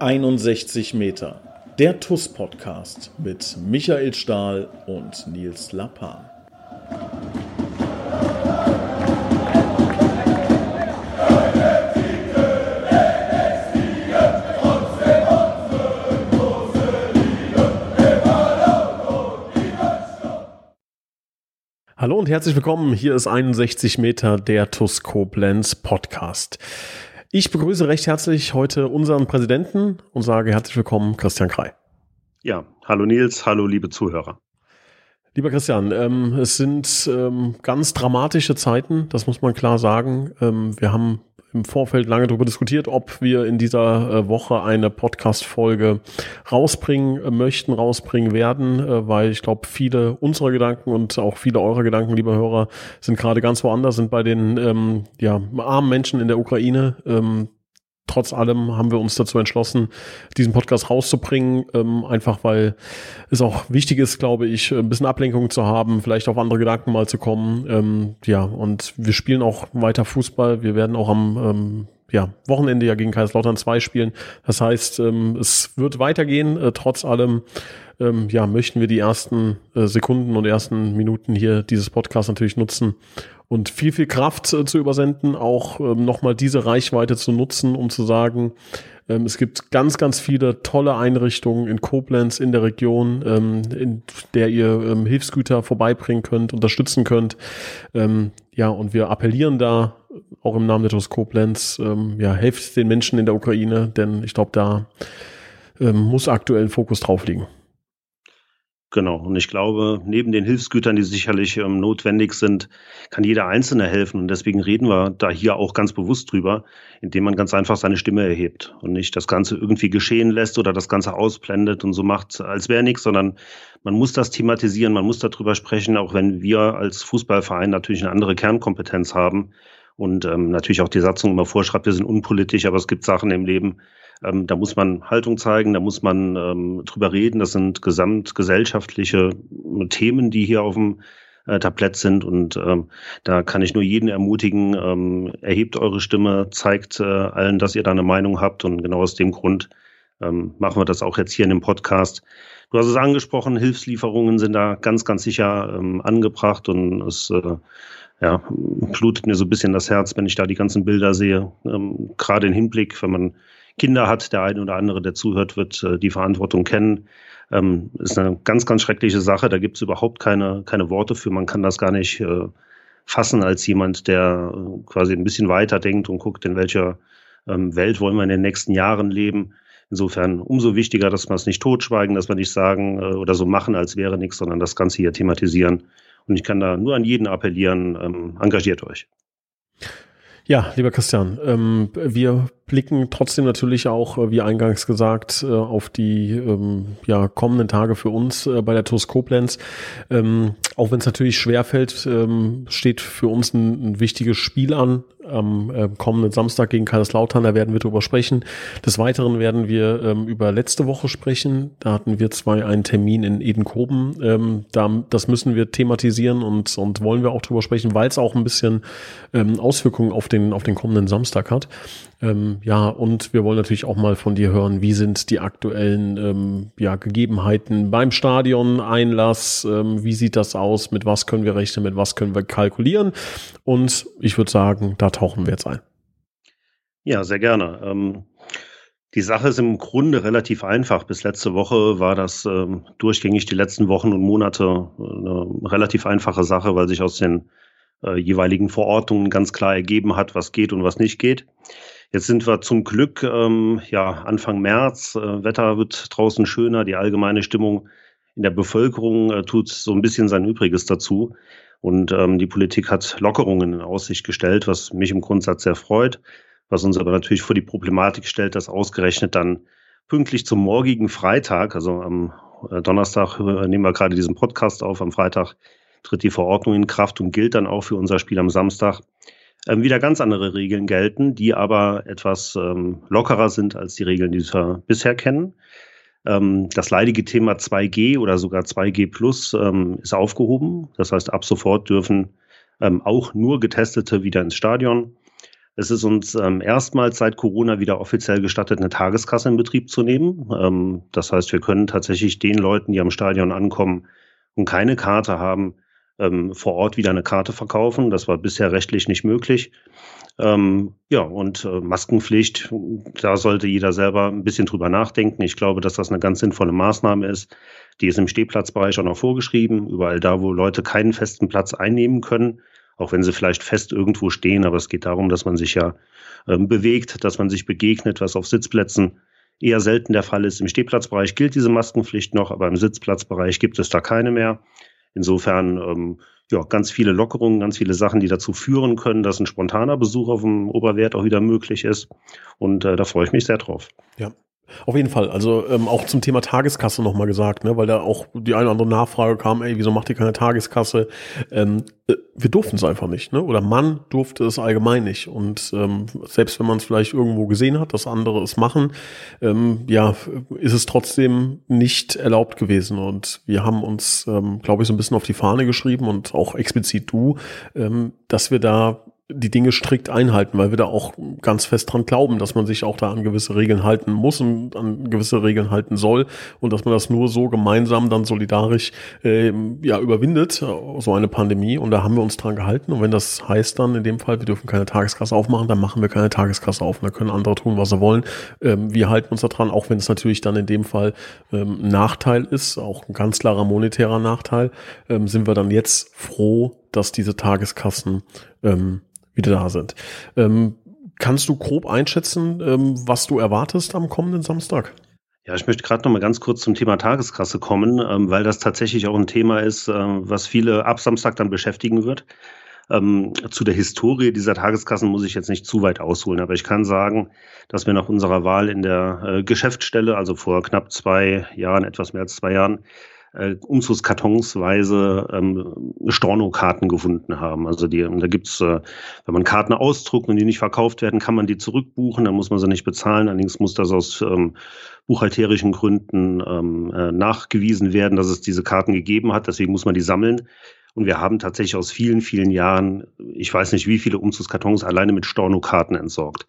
61 Meter. Der TUS-Podcast mit Michael Stahl und Nils Lappan. Hallo und herzlich willkommen. Hier ist 61 Meter der TUS Koblenz Podcast. Ich begrüße recht herzlich heute unseren Präsidenten und sage herzlich willkommen, Christian Krei. Ja, hallo Nils, hallo liebe Zuhörer. Lieber Christian, ähm, es sind ähm, ganz dramatische Zeiten, das muss man klar sagen. Ähm, wir haben im Vorfeld lange darüber diskutiert, ob wir in dieser äh, Woche eine Podcast-Folge rausbringen äh, möchten, rausbringen werden, äh, weil ich glaube, viele unserer Gedanken und auch viele eurer Gedanken, lieber Hörer, sind gerade ganz woanders, sind bei den ähm, ja, armen Menschen in der Ukraine. Ähm, trotz allem haben wir uns dazu entschlossen, diesen Podcast rauszubringen, ähm, einfach weil es auch wichtig ist, glaube ich, ein bisschen Ablenkung zu haben, vielleicht auf andere Gedanken mal zu kommen. Ähm, ja, und wir spielen auch weiter Fußball. Wir werden auch am ähm, ja, Wochenende ja gegen Kaiserslautern 2 spielen. Das heißt, ähm, es wird weitergehen, äh, trotz allem ähm, ja, möchten wir die ersten äh, Sekunden und ersten Minuten hier dieses Podcasts natürlich nutzen und viel, viel Kraft äh, zu übersenden, auch ähm, nochmal diese Reichweite zu nutzen, um zu sagen, ähm, es gibt ganz, ganz viele tolle Einrichtungen in Koblenz, in der Region, ähm, in der ihr ähm, Hilfsgüter vorbeibringen könnt, unterstützen könnt. Ähm, ja, und wir appellieren da auch im Namen der TUS Koblenz, ähm, ja, helft den Menschen in der Ukraine, denn ich glaube, da muss aktuell ein Fokus drauf liegen. Genau. Und ich glaube, neben den Hilfsgütern, die sicherlich ähm, notwendig sind, kann jeder Einzelne helfen. Und deswegen reden wir da hier auch ganz bewusst drüber, indem man ganz einfach seine Stimme erhebt und nicht das Ganze irgendwie geschehen lässt oder das Ganze ausblendet und so macht, als wäre nichts, sondern man muss das thematisieren, man muss darüber sprechen, auch wenn wir als Fußballverein natürlich eine andere Kernkompetenz haben und ähm, natürlich auch die Satzung immer vorschreibt, wir sind unpolitisch, aber es gibt Sachen im Leben, ähm, da muss man Haltung zeigen, da muss man ähm, drüber reden. Das sind gesamtgesellschaftliche Themen, die hier auf dem äh, Tablett sind. Und ähm, da kann ich nur jeden ermutigen, ähm, erhebt eure Stimme, zeigt äh, allen, dass ihr da eine Meinung habt. Und genau aus dem Grund ähm, machen wir das auch jetzt hier in dem Podcast. Du hast es angesprochen, Hilfslieferungen sind da ganz, ganz sicher ähm, angebracht und es äh, ja, blutet mir so ein bisschen das Herz, wenn ich da die ganzen Bilder sehe. Ähm, Gerade im Hinblick, wenn man Kinder hat, der eine oder andere, der zuhört, wird äh, die Verantwortung kennen. Ähm, ist eine ganz, ganz schreckliche Sache. Da gibt es überhaupt keine, keine Worte für. Man kann das gar nicht äh, fassen als jemand, der äh, quasi ein bisschen weiter denkt und guckt, in welcher ähm, Welt wollen wir in den nächsten Jahren leben. Insofern umso wichtiger, dass wir es nicht totschweigen, dass wir nicht sagen äh, oder so machen, als wäre nichts, sondern das Ganze hier thematisieren. Und ich kann da nur an jeden appellieren, ähm, engagiert euch. Ja, lieber Christian, ähm, wir blicken trotzdem natürlich auch, äh, wie eingangs gesagt, äh, auf die ähm, ja, kommenden Tage für uns äh, bei der TUS Koblenz. Ähm, auch wenn es natürlich schwerfällt, ähm, steht für uns ein, ein wichtiges Spiel an am äh, kommenden Samstag gegen Kaiserslautern. Da werden wir drüber sprechen. Des Weiteren werden wir ähm, über letzte Woche sprechen. Da hatten wir zwei einen Termin in Edenkoben. Ähm, da, das müssen wir thematisieren und, und wollen wir auch drüber sprechen, weil es auch ein bisschen ähm, Auswirkungen auf den, auf den kommenden Samstag hat. Ähm, ja, und wir wollen natürlich auch mal von dir hören, wie sind die aktuellen ähm, ja, Gegebenheiten beim Stadion, Einlass, ähm, wie sieht das aus, mit was können wir rechnen, mit was können wir kalkulieren. Und ich würde sagen, da tauchen wir jetzt ein. Ja, sehr gerne. Ähm, die Sache ist im Grunde relativ einfach. Bis letzte Woche war das ähm, durchgängig die letzten Wochen und Monate äh, eine relativ einfache Sache, weil sich aus den äh, jeweiligen Verordnungen ganz klar ergeben hat, was geht und was nicht geht. Jetzt sind wir zum Glück ähm, ja Anfang März. Äh, Wetter wird draußen schöner. Die allgemeine Stimmung in der Bevölkerung äh, tut so ein bisschen sein Übriges dazu. Und ähm, die Politik hat Lockerungen in Aussicht gestellt, was mich im Grundsatz sehr freut, was uns aber natürlich vor die Problematik stellt, dass ausgerechnet dann pünktlich zum morgigen Freitag, also am äh, Donnerstag äh, nehmen wir gerade diesen Podcast auf, am Freitag tritt die Verordnung in Kraft und gilt dann auch für unser Spiel am Samstag ähm, wieder ganz andere Regeln gelten, die aber etwas ähm, lockerer sind als die Regeln, die wir bisher kennen. Ähm, das leidige Thema 2G oder sogar 2G Plus ähm, ist aufgehoben. Das heißt, ab sofort dürfen ähm, auch nur Getestete wieder ins Stadion. Es ist uns erstmals seit Corona wieder offiziell gestattet, eine Tageskasse in Betrieb zu nehmen. Das heißt, wir können tatsächlich den Leuten, die am Stadion ankommen und keine Karte haben, ähm, vor Ort wieder eine Karte verkaufen. Das war bisher rechtlich nicht möglich. Ähm, ja, und äh, Maskenpflicht, da sollte jeder selber ein bisschen drüber nachdenken. Ich glaube, dass das eine ganz sinnvolle Maßnahme ist. Die ist im Stehplatzbereich auch noch vorgeschrieben. Überall da, wo Leute keinen festen Platz einnehmen können, auch wenn sie vielleicht fest irgendwo stehen. Aber es geht darum, dass man sich ja ähm, bewegt, dass man sich begegnet, was auf Sitzplätzen eher selten der Fall ist. Im Stehplatzbereich gilt diese Maskenpflicht noch, aber im Sitzplatzbereich gibt es da keine mehr. Insofern ähm, ja, ganz viele Lockerungen, ganz viele Sachen, die dazu führen können, dass ein spontaner Besuch auf dem Oberwert auch wieder möglich ist. Und äh, da freue ich mich sehr drauf. Ja, auf jeden Fall. Also ähm, auch zum Thema Tageskasse nochmal gesagt, ne, weil da auch die eine oder andere Nachfrage kam, ey, wieso macht ihr keine Tageskasse? Ähm, äh, wir durften es einfach nicht, ne? Oder man durfte es allgemein nicht. Und ähm, selbst wenn man es vielleicht irgendwo gesehen hat, dass andere es machen, ähm, ja, ist es trotzdem nicht erlaubt gewesen. Und wir haben uns, ähm, glaube ich, so ein bisschen auf die Fahne geschrieben und auch explizit du, ähm, dass wir da die Dinge strikt einhalten, weil wir da auch ganz fest dran glauben, dass man sich auch da an gewisse Regeln halten muss und an gewisse Regeln halten soll und dass man das nur so gemeinsam dann solidarisch äh, ja überwindet, so eine Pandemie. Und da haben wir uns dran gehalten. Und wenn das heißt dann in dem Fall, wir dürfen keine Tageskasse aufmachen, dann machen wir keine Tageskasse auf. Und da können andere tun, was sie wollen. Ähm, wir halten uns da dran, auch wenn es natürlich dann in dem Fall ähm, ein Nachteil ist, auch ein ganz klarer monetärer Nachteil, ähm, sind wir dann jetzt froh, dass diese Tageskassen ähm, wieder da sind. Ähm, kannst du grob einschätzen, ähm, was du erwartest am kommenden Samstag? Ja, ich möchte gerade noch mal ganz kurz zum Thema Tageskasse kommen, ähm, weil das tatsächlich auch ein Thema ist, äh, was viele ab Samstag dann beschäftigen wird. Ähm, zu der Historie dieser Tageskassen muss ich jetzt nicht zu weit ausholen, aber ich kann sagen, dass wir nach unserer Wahl in der äh, Geschäftsstelle, also vor knapp zwei Jahren, etwas mehr als zwei Jahren, äh, umzugskartonsweise ähm, Storno-Karten gefunden haben. Also die, da gibt's, äh, wenn man Karten ausdruckt und die nicht verkauft werden, kann man die zurückbuchen, dann muss man sie nicht bezahlen. Allerdings muss das aus ähm, buchhalterischen Gründen ähm, äh, nachgewiesen werden, dass es diese Karten gegeben hat. Deswegen muss man die sammeln. Und wir haben tatsächlich aus vielen, vielen Jahren, ich weiß nicht, wie viele Umzugskartons alleine mit Storno-Karten entsorgt.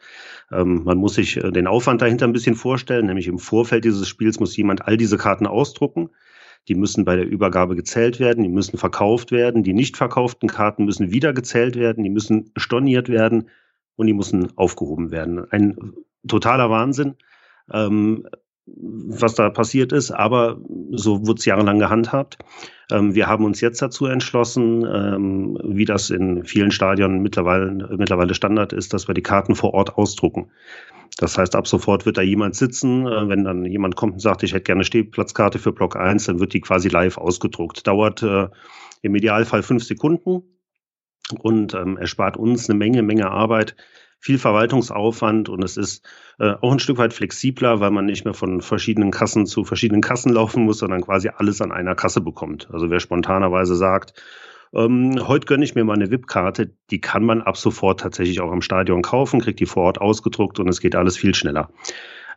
Ähm, man muss sich äh, den Aufwand dahinter ein bisschen vorstellen, nämlich im Vorfeld dieses Spiels muss jemand all diese Karten ausdrucken die müssen bei der Übergabe gezählt werden, die müssen verkauft werden. Die nicht verkauften Karten müssen wieder gezählt werden, die müssen storniert werden und die müssen aufgehoben werden. Ein totaler Wahnsinn, ähm, was da passiert ist, aber so wurde es jahrelang gehandhabt. Ähm, wir haben uns jetzt dazu entschlossen, ähm, wie das in vielen Stadien mittlerweile, mittlerweile Standard ist, dass wir die Karten vor Ort ausdrucken. Das heißt, ab sofort wird da jemand sitzen. Äh, wenn dann jemand kommt und sagt, ich hätte gerne eine Stehplatzkarte für Block 1, dann wird die quasi live ausgedruckt. Dauert äh, im Idealfall fünf Sekunden und ähm, erspart uns eine Menge, Menge Arbeit, viel Verwaltungsaufwand und es ist äh, auch ein Stück weit flexibler, weil man nicht mehr von verschiedenen Kassen zu verschiedenen Kassen laufen muss, sondern quasi alles an einer Kasse bekommt. Also wer spontanerweise sagt, ähm, heute gönne ich mir mal eine VIP-Karte, die kann man ab sofort tatsächlich auch am Stadion kaufen, kriegt die vor Ort ausgedruckt und es geht alles viel schneller.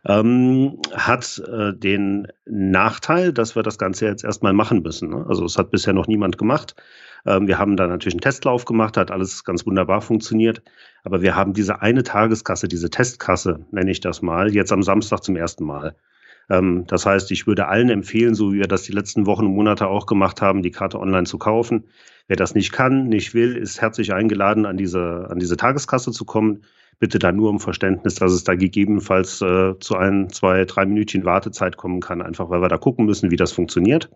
Ähm, hat äh, den Nachteil, dass wir das Ganze jetzt erstmal machen müssen. Ne? Also es hat bisher noch niemand gemacht. Ähm, wir haben da natürlich einen Testlauf gemacht, hat alles ganz wunderbar funktioniert. Aber wir haben diese eine Tageskasse, diese Testkasse, nenne ich das mal, jetzt am Samstag zum ersten Mal. Ähm, das heißt, ich würde allen empfehlen, so wie wir das die letzten Wochen und Monate auch gemacht haben, die Karte online zu kaufen. Wer das nicht kann, nicht will, ist herzlich eingeladen, an diese, an diese Tageskasse zu kommen. Bitte da nur um Verständnis, dass es da gegebenenfalls äh, zu ein, zwei, drei Minütchen Wartezeit kommen kann, einfach weil wir da gucken müssen, wie das funktioniert.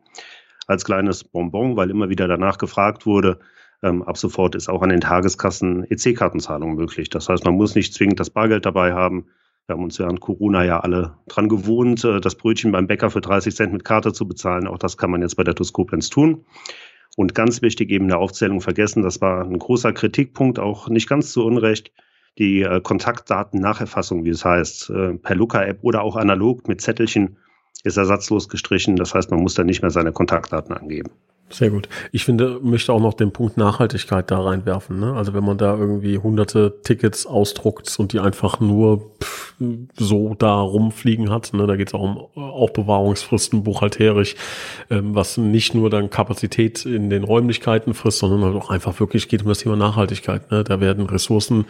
Als kleines Bonbon, weil immer wieder danach gefragt wurde, ähm, ab sofort ist auch an den Tageskassen EC-Kartenzahlung möglich. Das heißt, man muss nicht zwingend das Bargeld dabei haben. Wir haben uns während Corona ja alle dran gewohnt, äh, das Brötchen beim Bäcker für 30 Cent mit Karte zu bezahlen. Auch das kann man jetzt bei der TUS Koblenz tun. Und ganz wichtig eben der Aufzählung vergessen, das war ein großer Kritikpunkt, auch nicht ganz zu Unrecht, die äh, Kontaktdaten-Nacherfassung, wie es heißt, äh, per Luca-App oder auch analog mit Zettelchen ist ersatzlos gestrichen. Das heißt, man muss dann nicht mehr seine Kontaktdaten angeben. Sehr gut. Ich finde, möchte auch noch den Punkt Nachhaltigkeit da reinwerfen. Ne? Also wenn man da irgendwie hunderte Tickets ausdruckt und die einfach nur pff, so da rumfliegen hat, ne? da geht es auch um Aufbewahrungsfristen, buchhalterisch, ähm, was nicht nur dann Kapazität in den Räumlichkeiten frisst, sondern halt auch einfach wirklich geht um das Thema Nachhaltigkeit. Ne? Da werden Ressourcen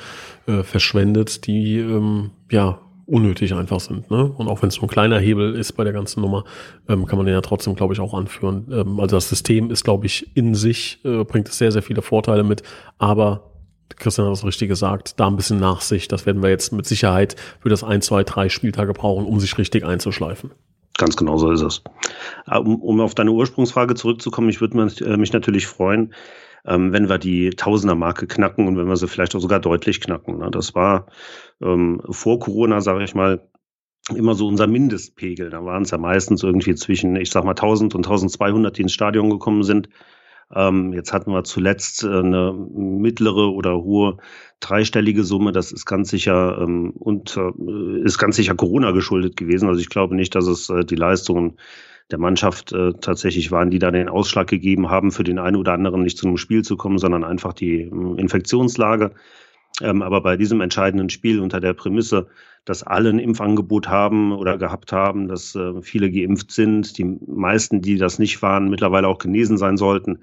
äh, verschwendet, die ähm, ja unnötig einfach sind. Ne? Und auch wenn es nur ein kleiner Hebel ist bei der ganzen Nummer, ähm, kann man den ja trotzdem, glaube ich, auch anführen. Ähm, also das System ist, glaube ich, in sich, äh, bringt es sehr, sehr viele Vorteile mit, aber Christian hat das richtig gesagt, da ein bisschen Nachsicht, das werden wir jetzt mit Sicherheit für das ein, zwei, drei Spieltage brauchen, um sich richtig einzuschleifen. Ganz genau so ist es. Äh, um, um auf deine Ursprungsfrage zurückzukommen, ich würde mich, äh, mich natürlich freuen, ähm, wenn wir die Tausender-Marke knacken und wenn wir sie vielleicht auch sogar deutlich knacken. Ne? Das war ähm, vor Corona, sage ich mal, immer so unser Mindestpegel. Da waren es ja meistens irgendwie zwischen, ich sag mal, 1000 und 1200, die ins Stadion gekommen sind. Ähm, jetzt hatten wir zuletzt äh, eine mittlere oder hohe dreistellige Summe. Das ist ganz sicher ähm, und äh, ist ganz sicher Corona geschuldet gewesen. Also ich glaube nicht, dass es äh, die Leistungen der Mannschaft äh, tatsächlich waren, die da den Ausschlag gegeben haben, für den einen oder anderen nicht zu einem Spiel zu kommen, sondern einfach die äh, Infektionslage. Ähm, aber bei diesem entscheidenden Spiel unter der Prämisse, dass alle ein Impfangebot haben oder gehabt haben, dass äh, viele geimpft sind, die meisten, die das nicht waren, mittlerweile auch genesen sein sollten,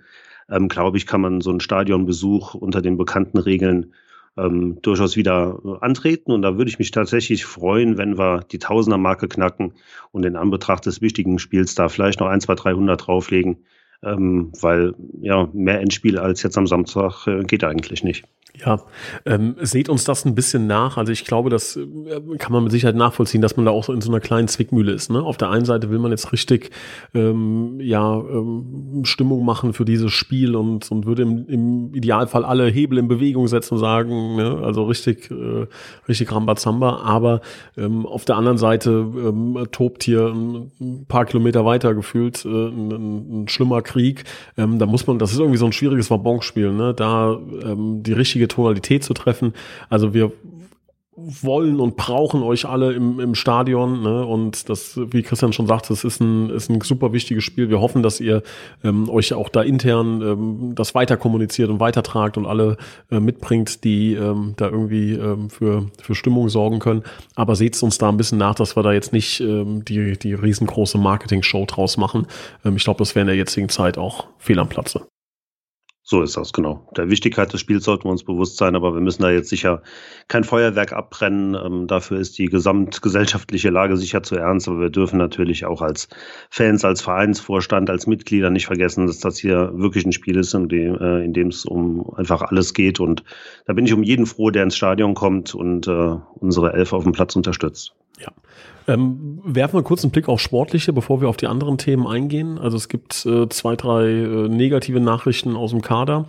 ähm, glaube ich, kann man so einen Stadionbesuch unter den bekannten Regeln ähm, durchaus wieder äh, antreten. Und da würde ich mich tatsächlich freuen, wenn wir die Tausender-Marke knacken und in Anbetracht des wichtigen Spiels da vielleicht noch ein, zwei, 300 drauflegen, ähm, weil ja mehr Endspiel als jetzt am Samstag äh, geht eigentlich nicht. Ja, ähm, seht uns das ein bisschen nach. Also ich glaube, das äh, kann man mit Sicherheit nachvollziehen, dass man da auch so in so einer kleinen Zwickmühle ist. Ne? Auf der einen Seite will man jetzt richtig ähm, ja, ähm, Stimmung machen für dieses Spiel und, und würde im, im Idealfall alle Hebel in Bewegung setzen und sagen, ne? also richtig, äh, richtig Rambazamba. Aber ähm, auf der anderen Seite ähm, tobt hier ein paar Kilometer weiter gefühlt äh, ein, ein schlimmer Krieg. Ähm, da muss man, das ist irgendwie so ein schwieriges Wabonspiel, ne? da ähm, die richtige richtige Tonalität zu treffen. Also wir wollen und brauchen euch alle im, im Stadion. Ne? Und das, wie Christian schon sagt, das ist ein, ist ein super wichtiges Spiel. Wir hoffen, dass ihr ähm, euch auch da intern ähm, das weiter kommuniziert und weitertragt und alle äh, mitbringt, die ähm, da irgendwie ähm, für, für Stimmung sorgen können. Aber seht uns da ein bisschen nach, dass wir da jetzt nicht ähm, die, die riesengroße Marketing-Show draus machen. Ähm, ich glaube, das wäre in der jetzigen Zeit auch fehl am Platze. So ist das, genau. Der Wichtigkeit des Spiels sollten wir uns bewusst sein, aber wir müssen da jetzt sicher kein Feuerwerk abbrennen. Ähm, dafür ist die gesamtgesellschaftliche Lage sicher zu ernst, aber wir dürfen natürlich auch als Fans, als Vereinsvorstand, als Mitglieder nicht vergessen, dass das hier wirklich ein Spiel ist, in dem, äh, in dem es um einfach alles geht. Und da bin ich um jeden froh, der ins Stadion kommt und äh, unsere Elf auf dem Platz unterstützt. Ja. Ähm, werfen wir kurz einen Blick auf Sportliche, bevor wir auf die anderen Themen eingehen. Also es gibt äh, zwei, drei äh, negative Nachrichten aus dem Kader.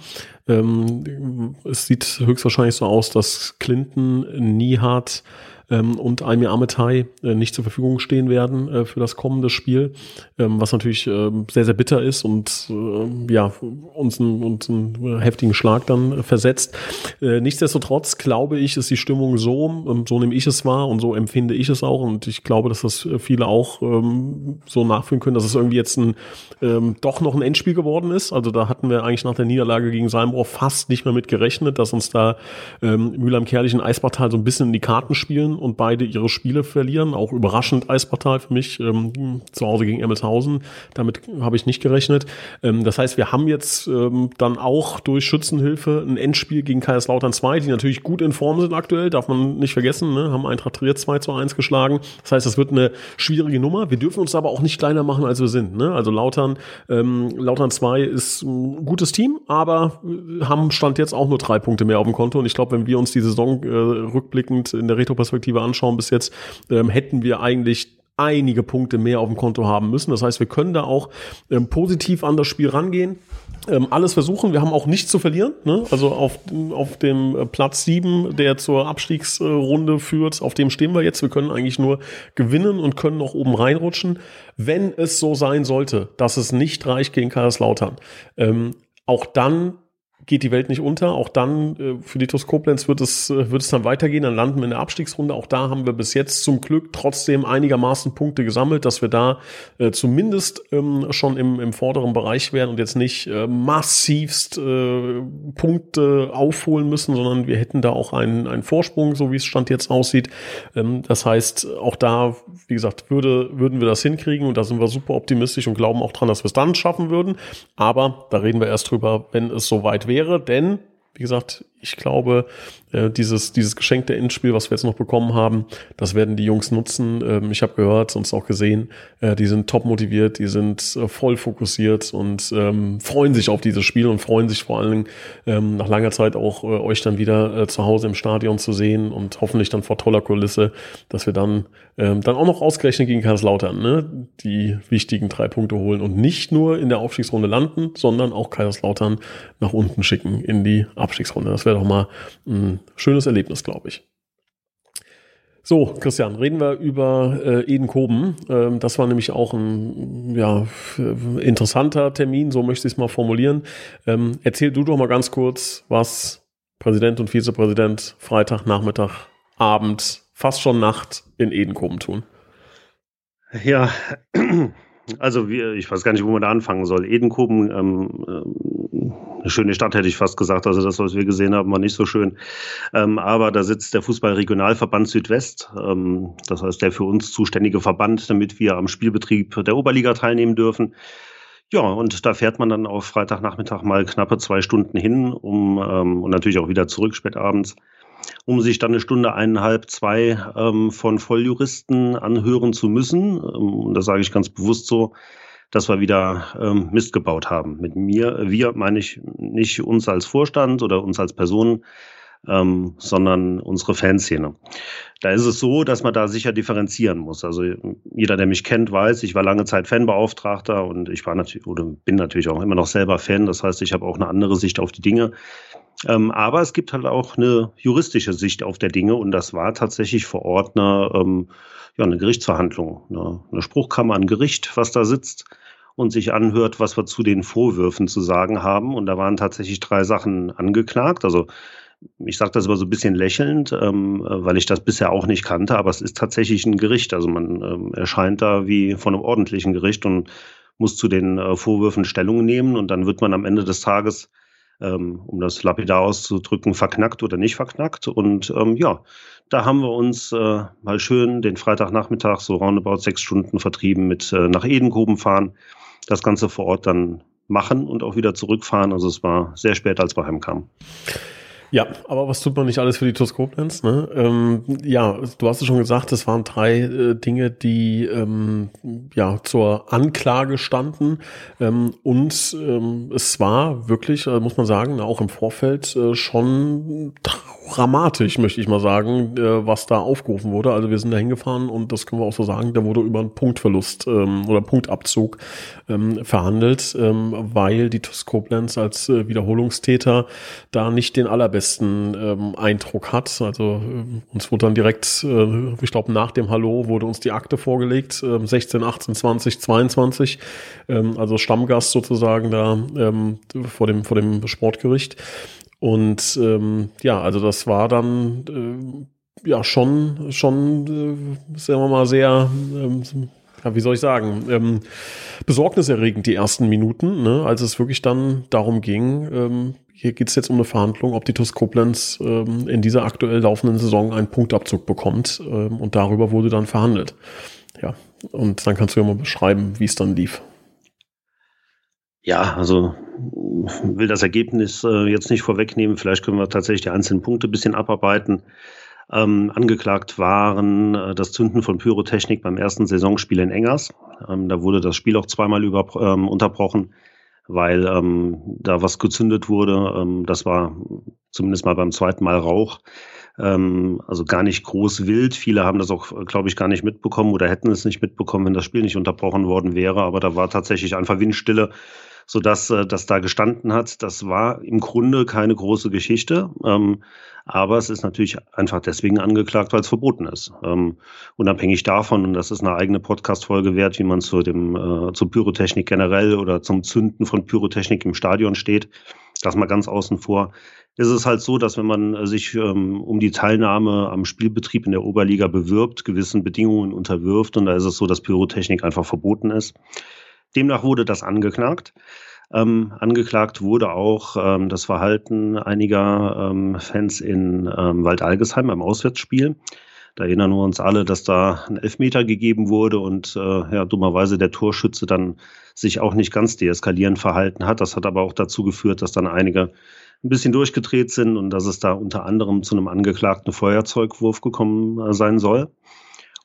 Ähm, es sieht höchstwahrscheinlich so aus, dass Clinton, Nihat, ähm, und Almir Ametai äh, nicht zur Verfügung stehen werden äh, für das kommende Spiel, ähm, was natürlich äh, sehr, sehr bitter ist und äh, ja, uns, einen, uns einen heftigen Schlag dann versetzt. Äh, nichtsdestotrotz glaube ich, ist die Stimmung so, ähm, so nehme ich es wahr und so empfinde ich es auch und ich glaube, dass das viele auch ähm, so nachfühlen können, dass es irgendwie jetzt ein, ähm, doch noch ein Endspiel geworden ist. Also da hatten wir eigentlich nach der Niederlage gegen Seimbrough fast nicht mehr mit gerechnet, dass uns da ähm, Mühlheim Kerlich und Eisbachtal so ein bisschen in die Karten spielen und beide ihre Spiele verlieren. Auch überraschend Eisportal für mich ähm, zu Hause gegen Emmelshausen. Damit habe ich nicht gerechnet. Ähm, das heißt, wir haben jetzt ähm, dann auch durch Schützenhilfe ein Endspiel gegen Kaiserslautern 2, die natürlich gut in Form sind aktuell, darf man nicht vergessen, ne? haben Eintracht Trier 2 zu 1 geschlagen. Das heißt, das wird eine schwierige Nummer. Wir dürfen uns aber auch nicht kleiner machen, als wir sind. Ne? Also Lautern, ähm, Lautern 2 ist ein gutes Team, aber haben Stand jetzt auch nur drei Punkte mehr auf dem Konto. Und ich glaube, wenn wir uns die Saison äh, rückblickend in der Retroperspektive Perspektive anschauen bis jetzt, ähm, hätten wir eigentlich einige Punkte mehr auf dem Konto haben müssen. Das heißt, wir können da auch ähm, positiv an das Spiel rangehen. Ähm, alles versuchen. Wir haben auch nichts zu verlieren. Ne? Also auf, auf dem äh, Platz sieben, der zur Abstiegsrunde führt, auf dem stehen wir jetzt. Wir können eigentlich nur gewinnen und können noch oben reinrutschen. Wenn es so sein sollte, dass es nicht reicht gegen Kaiserslautern, ähm, auch dann geht die Welt nicht unter. Auch dann äh, für die TuS wird es, äh, wird es dann weitergehen. Dann landen wir in der Abstiegsrunde. Auch da haben wir bis jetzt zum Glück trotzdem einigermaßen Punkte gesammelt, dass wir da äh, zumindest ähm, schon im, im vorderen Bereich wären und jetzt nicht äh, massivst äh, Punkte aufholen müssen, sondern wir hätten da auch einen, einen Vorsprung, so wie es Stand jetzt aussieht. Ähm, das heißt, auch da, wie gesagt, würde, würden wir das hinkriegen und da sind wir super optimistisch und glauben auch dran, dass wir es dann schaffen würden. Aber da reden wir erst drüber, wenn es soweit wäre wäre, denn, wie gesagt, ich glaube, äh, dieses, dieses geschenkte Endspiel, was wir jetzt noch bekommen haben, das werden die Jungs nutzen. Ähm, ich habe gehört es auch gesehen, äh, die sind top motiviert, die sind äh, voll fokussiert und ähm, freuen sich auf dieses Spiel und freuen sich vor allen Dingen ähm, nach langer Zeit auch euch dann wieder zu Hause im Stadion zu sehen und hoffentlich dann vor toller Kulisse, dass wir dann dann auch noch ausgerechnet gegen Kaiserslautern ne, die wichtigen drei Punkte holen und nicht nur in der Aufstiegsrunde landen, sondern auch Kaiserslautern nach unten schicken in die Abstiegsrunde. Das wäre doch mal ein schönes Erlebnis, glaube ich. So, Christian, reden wir über äh, Eden Koben. Ähm, das war nämlich auch ein ja, interessanter Termin, so möchte ich es mal formulieren. Ähm, erzähl du doch mal ganz kurz, was Präsident und Vizepräsident Freitag, Nachmittag, Abend, fast schon Nacht in Edenkoben tun. Ja, also wir, ich weiß gar nicht, wo man da anfangen soll. Edenkoben, ähm, äh, eine schöne Stadt hätte ich fast gesagt. Also das, was wir gesehen haben, war nicht so schön. Ähm, aber da sitzt der Fußballregionalverband Südwest. Ähm, das heißt, der für uns zuständige Verband, damit wir am Spielbetrieb der Oberliga teilnehmen dürfen. Ja, und da fährt man dann auf Freitagnachmittag mal knappe zwei Stunden hin, um ähm, und natürlich auch wieder zurück spät abends um sich dann eine Stunde, eineinhalb, zwei ähm, von Volljuristen anhören zu müssen. Ähm, und das sage ich ganz bewusst so, dass wir wieder ähm, Mist gebaut haben. Mit mir, wir meine ich nicht uns als Vorstand oder uns als Personen, ähm, sondern unsere Fanszene. Da ist es so, dass man da sicher differenzieren muss. Also jeder, der mich kennt, weiß, ich war lange Zeit Fanbeauftragter und ich war natürlich oder bin natürlich auch immer noch selber Fan. Das heißt, ich habe auch eine andere Sicht auf die Dinge. Ähm, aber es gibt halt auch eine juristische Sicht auf der Dinge und das war tatsächlich vor Ort eine, ähm, ja, eine Gerichtsverhandlung, eine, eine Spruchkammer, ein Gericht, was da sitzt und sich anhört, was wir zu den Vorwürfen zu sagen haben. Und da waren tatsächlich drei Sachen angeklagt. Also ich sage das aber so ein bisschen lächelnd, ähm, weil ich das bisher auch nicht kannte, aber es ist tatsächlich ein Gericht. Also man ähm, erscheint da wie von einem ordentlichen Gericht und muss zu den äh, Vorwürfen Stellung nehmen und dann wird man am Ende des Tages ähm, um das lapidar auszudrücken, verknackt oder nicht verknackt. Und ähm, ja, da haben wir uns äh, mal schön den Freitagnachmittag so roundabout sechs Stunden vertrieben mit äh, nach Edenkoben fahren, das Ganze vor Ort dann machen und auch wieder zurückfahren. Also es war sehr spät, als wir heimkamen. Ja, aber was tut man nicht alles für die TuS Koblenz? Ne? Ähm, ja, du hast es schon gesagt, es waren drei äh, Dinge, die ähm, ja zur Anklage standen ähm, und ähm, es war wirklich, äh, muss man sagen, auch im Vorfeld äh, schon dramatisch, möchte ich mal sagen, äh, was da aufgerufen wurde. Also wir sind da hingefahren und das können wir auch so sagen, da wurde über einen Punktverlust ähm, oder Punktabzug ähm, verhandelt, ähm, weil die TuS Koblenz als äh, Wiederholungstäter da nicht den allerbesten ähm, Eindruck hat. Also äh, uns wurde dann direkt, äh, ich glaube nach dem Hallo wurde uns die Akte vorgelegt, äh, 16, 18, 20, 22, ähm, also Stammgast sozusagen da ähm, vor dem vor dem Sportgericht. Und ähm, ja, also das war dann äh, ja schon, schon, äh, sagen wir mal, sehr, ähm, ja, wie soll ich sagen, ähm, besorgniserregend die ersten Minuten, ne, als es wirklich dann darum ging, ähm, hier geht es jetzt um eine Verhandlung, ob die TuS Koblenz ähm, in dieser aktuell laufenden Saison einen Punktabzug bekommt. Ähm, und darüber wurde dann verhandelt. Ja, und dann kannst du ja mal beschreiben, wie es dann lief. Ja, also will das Ergebnis äh, jetzt nicht vorwegnehmen. Vielleicht können wir tatsächlich die einzelnen Punkte ein bisschen abarbeiten. Ähm, angeklagt waren äh, das Zünden von Pyrotechnik beim ersten Saisonspiel in Engers. Ähm, da wurde das Spiel auch zweimal über, ähm, unterbrochen, weil ähm, da was gezündet wurde. Ähm, das war zumindest mal beim zweiten Mal Rauch. Ähm, also gar nicht groß wild. Viele haben das auch, glaube ich, gar nicht mitbekommen oder hätten es nicht mitbekommen, wenn das Spiel nicht unterbrochen worden wäre. Aber da war tatsächlich einfach Windstille so dass äh, das da gestanden hat. Das war im Grunde keine große Geschichte, ähm, aber es ist natürlich einfach deswegen angeklagt, weil es verboten ist. Ähm, unabhängig davon, und das ist eine eigene Podcast-Folge wert, wie man zu dem äh, zur Pyrotechnik generell oder zum Zünden von Pyrotechnik im Stadion steht. das mal ganz außen vor, ist es halt so, dass wenn man sich ähm, um die Teilnahme am Spielbetrieb in der Oberliga bewirbt, gewissen Bedingungen unterwirft und da ist es so, dass Pyrotechnik einfach verboten ist. Demnach wurde das angeklagt. Ähm, angeklagt wurde auch ähm, das Verhalten einiger ähm, Fans in ähm, Waldalgesheim beim Auswärtsspiel. Da erinnern wir uns alle, dass da ein Elfmeter gegeben wurde und äh, ja, dummerweise der Torschütze dann sich auch nicht ganz deeskalierend verhalten hat. Das hat aber auch dazu geführt, dass dann einige ein bisschen durchgedreht sind und dass es da unter anderem zu einem angeklagten Feuerzeugwurf gekommen äh, sein soll.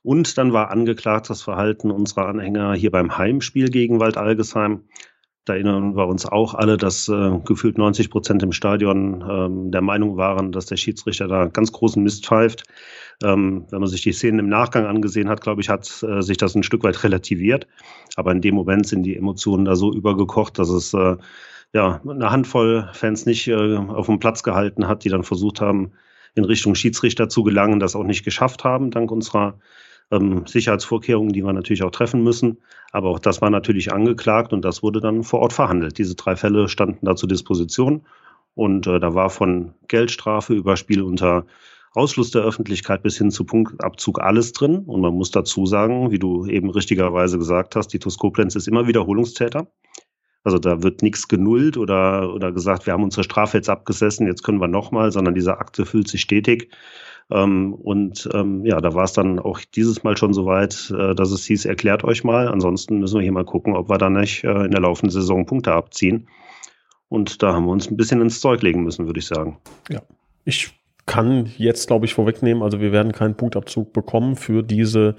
Und dann war angeklagt das Verhalten unserer Anhänger hier beim Heimspiel gegen Waldalgesheim. Da erinnern wir uns auch alle, dass äh, gefühlt 90 Prozent im Stadion ähm, der Meinung waren, dass der Schiedsrichter da ganz großen Mist pfeift. Ähm, wenn man sich die Szenen im Nachgang angesehen hat, glaube ich, hat äh, sich das ein Stück weit relativiert. Aber in dem Moment sind die Emotionen da so übergekocht, dass es äh, ja eine Handvoll Fans nicht äh, auf dem Platz gehalten hat, die dann versucht haben, in Richtung Schiedsrichter zu gelangen, das auch nicht geschafft haben, dank unserer ähm, Sicherheitsvorkehrungen, die wir natürlich auch treffen müssen. Aber auch das war natürlich angeklagt und das wurde dann vor Ort verhandelt. Diese drei Fälle standen da zur Disposition und äh, da war von Geldstrafe über Spiel unter Ausschluss der Öffentlichkeit bis hin zu Punktabzug alles drin. Und man muss dazu sagen, wie du eben richtigerweise gesagt hast, die Toskoblenz ist immer Wiederholungstäter. Also da wird nichts genullt oder, oder gesagt, wir haben unsere Strafe jetzt abgesessen, jetzt können wir nochmal, sondern diese Akte füllt sich stetig. Ähm, und ähm, ja, da war es dann auch dieses Mal schon so weit, äh, dass es hieß, erklärt euch mal. Ansonsten müssen wir hier mal gucken, ob wir da nicht äh, in der laufenden Saison Punkte abziehen. Und da haben wir uns ein bisschen ins Zeug legen müssen, würde ich sagen. Ja, ich kann jetzt, glaube ich, vorwegnehmen, also wir werden keinen Punktabzug bekommen für diese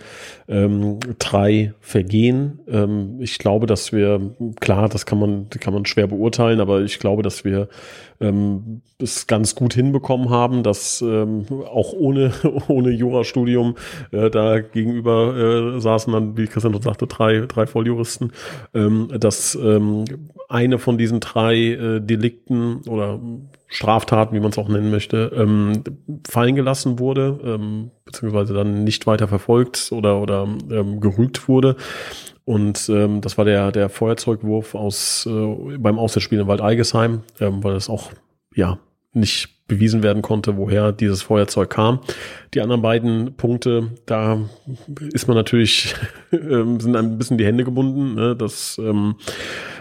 ähm, drei Vergehen. Ähm, ich glaube, dass wir, klar, das kann man, kann man schwer beurteilen, aber ich glaube, dass wir ähm, es ganz gut hinbekommen haben, dass ähm, auch ohne, ohne Jurastudium äh, da gegenüber äh, saßen dann, wie Christian sagte, drei, drei Volljuristen, ähm, dass ähm, eine von diesen drei äh, Delikten oder Straftaten, wie man es auch nennen möchte, ähm, fallen gelassen wurde, ähm, beziehungsweise dann nicht weiter verfolgt oder, oder ähm, gerügt wurde. Und ähm, das war der, der Feuerzeugwurf aus äh, beim Auswärtsspiel in Waldeigesheim, ähm, weil es auch ja nicht bewiesen werden konnte, woher dieses Feuerzeug kam. Die anderen beiden Punkte, da ist man natürlich, ähm, sind ein bisschen die Hände gebunden. Ne? Das ähm,